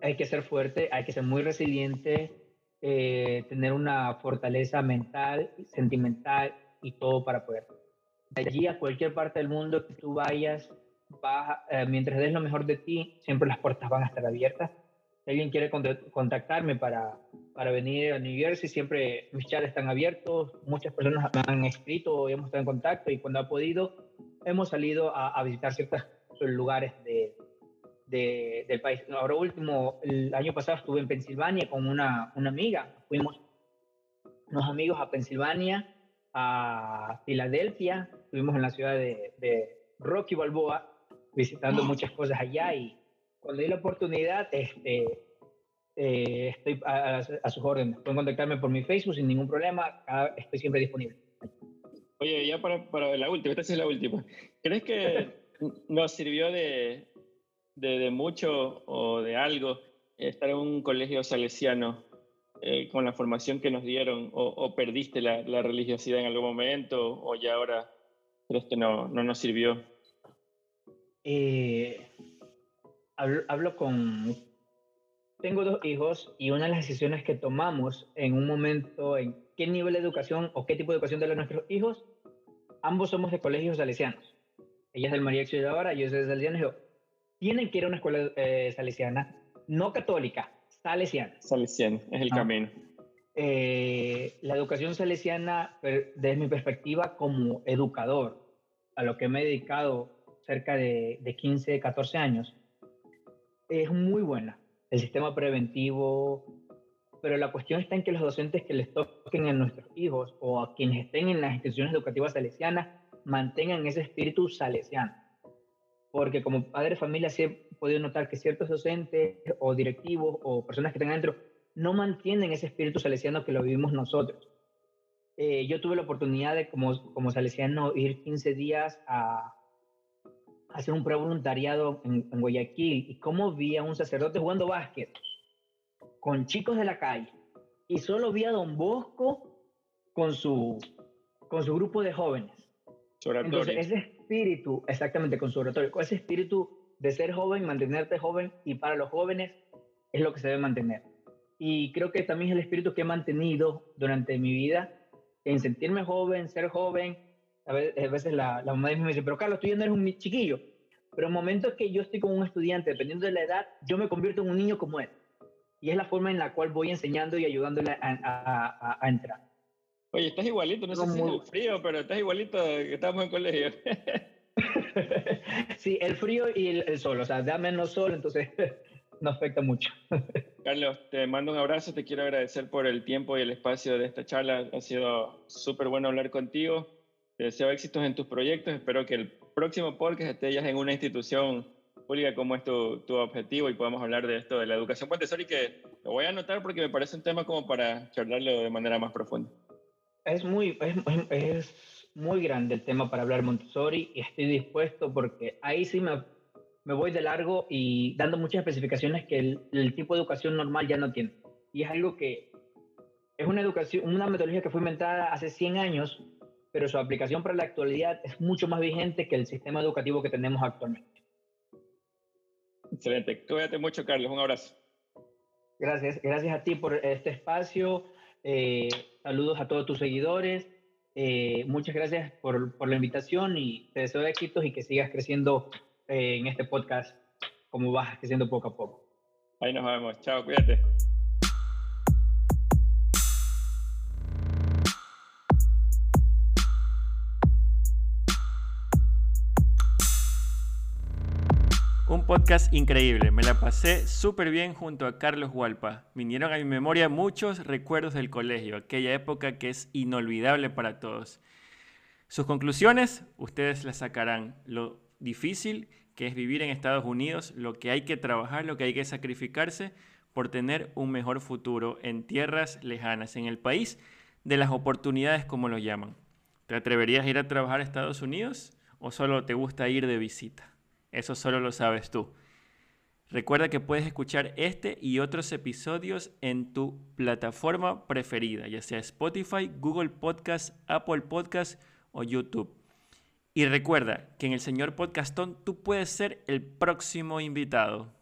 hay que ser fuerte, hay que ser muy resiliente, eh, tener una fortaleza mental, sentimental y todo para poder. De allí a cualquier parte del mundo que tú vayas, eh, mientras des lo mejor de ti, siempre las puertas van a estar abiertas si alguien quiere contactarme para, para venir a New Jersey, siempre mis chats están abiertos. Muchas personas me han escrito y hemos estado en contacto y cuando ha podido, hemos salido a, visitar ciertos lugares de, de, del país. Ahora último, el año pasado estuve en Pensilvania con una, una amiga. Fuimos unos amigos a Pensilvania, a Filadelfia. Estuvimos en la ciudad de, de Rocky Balboa visitando muchas cosas allá y cuando hay la oportunidad, este, eh, estoy a, sus órdenes. Pueden contactarme por mi Facebook sin ningún problema. Estoy siempre disponible. Oye, ya para, para la última, esta es la última. ¿Crees que nos sirvió de, de, mucho o de algo estar en un colegio salesiano eh, con la formación que nos dieron? ¿O, perdiste la, religiosidad en algún momento? ¿O ya ahora crees que no, no nos sirvió? Eh, hablo, con... Tengo dos hijos y una de las decisiones que tomamos en un momento en qué nivel de educación o qué tipo de educación de nuestros hijos, ambos somos de colegios salesianos. Ella es del María Auxiliadora, yo soy de Salesiano. Tienen que ir a una escuela eh, salesiana, no católica, salesiana. Salesiana, es el camino. Eh, la educación salesiana, desde mi perspectiva como educador, a lo que me he dedicado cerca de, de 15, 14 años, es muy buena, el sistema preventivo, pero la cuestión está en que los docentes que les toquen a nuestros hijos o a quienes estén en las instituciones educativas salesianas mantengan ese espíritu salesiano. Porque como padre de familia sí he podido notar que ciertos docentes o directivos o personas que están adentro no mantienen ese espíritu salesiano que lo vivimos nosotros. Eh, yo tuve la oportunidad de, como, como salesiano, ir 15 días a, hacer un pre-voluntariado en, Guayaquil y cómo vi a un sacerdote jugando básquet con chicos de la calle y solo vi a Don Bosco con su, con su grupo de jóvenes. Entonces, ese espíritu, exactamente, con su oratorio, ese espíritu de ser joven, mantenerte joven y para los jóvenes es lo que se debe mantener. Y creo que también es el espíritu que he mantenido durante mi vida en sentirme joven, ser joven, a veces la, la mamá me dice, pero Carlos, tú ya no eres un chiquillo. Pero en momentos que yo estoy con un estudiante, dependiendo de la edad, yo me convierto en un niño como él. Y es la forma en la cual voy enseñando y ayudándole a, a, a, entrar. Oye, estás igualito, no, sé si es el frío, pero estás igualito que estábamos en colegio. sí, el frío y el, sol, o sea, da menos sol, entonces no afecta mucho. Carlos, te mando un abrazo, te quiero agradecer por el tiempo y el espacio de esta charla. Ha sido súper bueno hablar contigo. Te deseo éxitos en tus proyectos. Espero que el próximo podcast estés ya en una institución pública como es tu, tu, objetivo y podamos hablar de esto de la educación Montessori, que lo voy a anotar porque me parece un tema como para charlarlo de manera más profunda. Es muy, es, es muy grande el tema para hablar Montessori y estoy dispuesto porque ahí sí me, me voy de largo y dando muchas especificaciones que el, el tipo de educación normal ya no tiene. Y es algo que es una educación, una metodología que fue inventada hace 100 años, pero su aplicación para la actualidad es mucho más vigente que el sistema educativo que tenemos actualmente. Excelente. Cuídate mucho, Carlos. Un abrazo. Gracias. Gracias a ti por este espacio. Eh, saludos a todos tus seguidores. Eh, muchas gracias por, la invitación y te deseo éxitos y que sigas creciendo eh, en este podcast como vas creciendo poco a poco. Ahí nos vemos. Chao, cuídate. Podcast increíble, me la pasé súper bien junto a Carlos Hualpa. Vinieron a mi memoria muchos recuerdos del colegio, aquella época que es inolvidable para todos. Sus conclusiones, ustedes las sacarán. Lo difícil que es vivir en Estados Unidos, lo que hay que trabajar, lo que hay que sacrificarse por tener un mejor futuro en tierras lejanas, en el país de las oportunidades como lo llaman. ¿Te atreverías a ir a trabajar a Estados Unidos o solo te gusta ir de visita? Eso solo lo sabes tú. Recuerda que puedes escuchar este y otros episodios en tu plataforma preferida, ya sea Spotify, Google Podcast, Apple Podcast o YouTube. Y recuerda que en el señor Podcastón tú puedes ser el próximo invitado.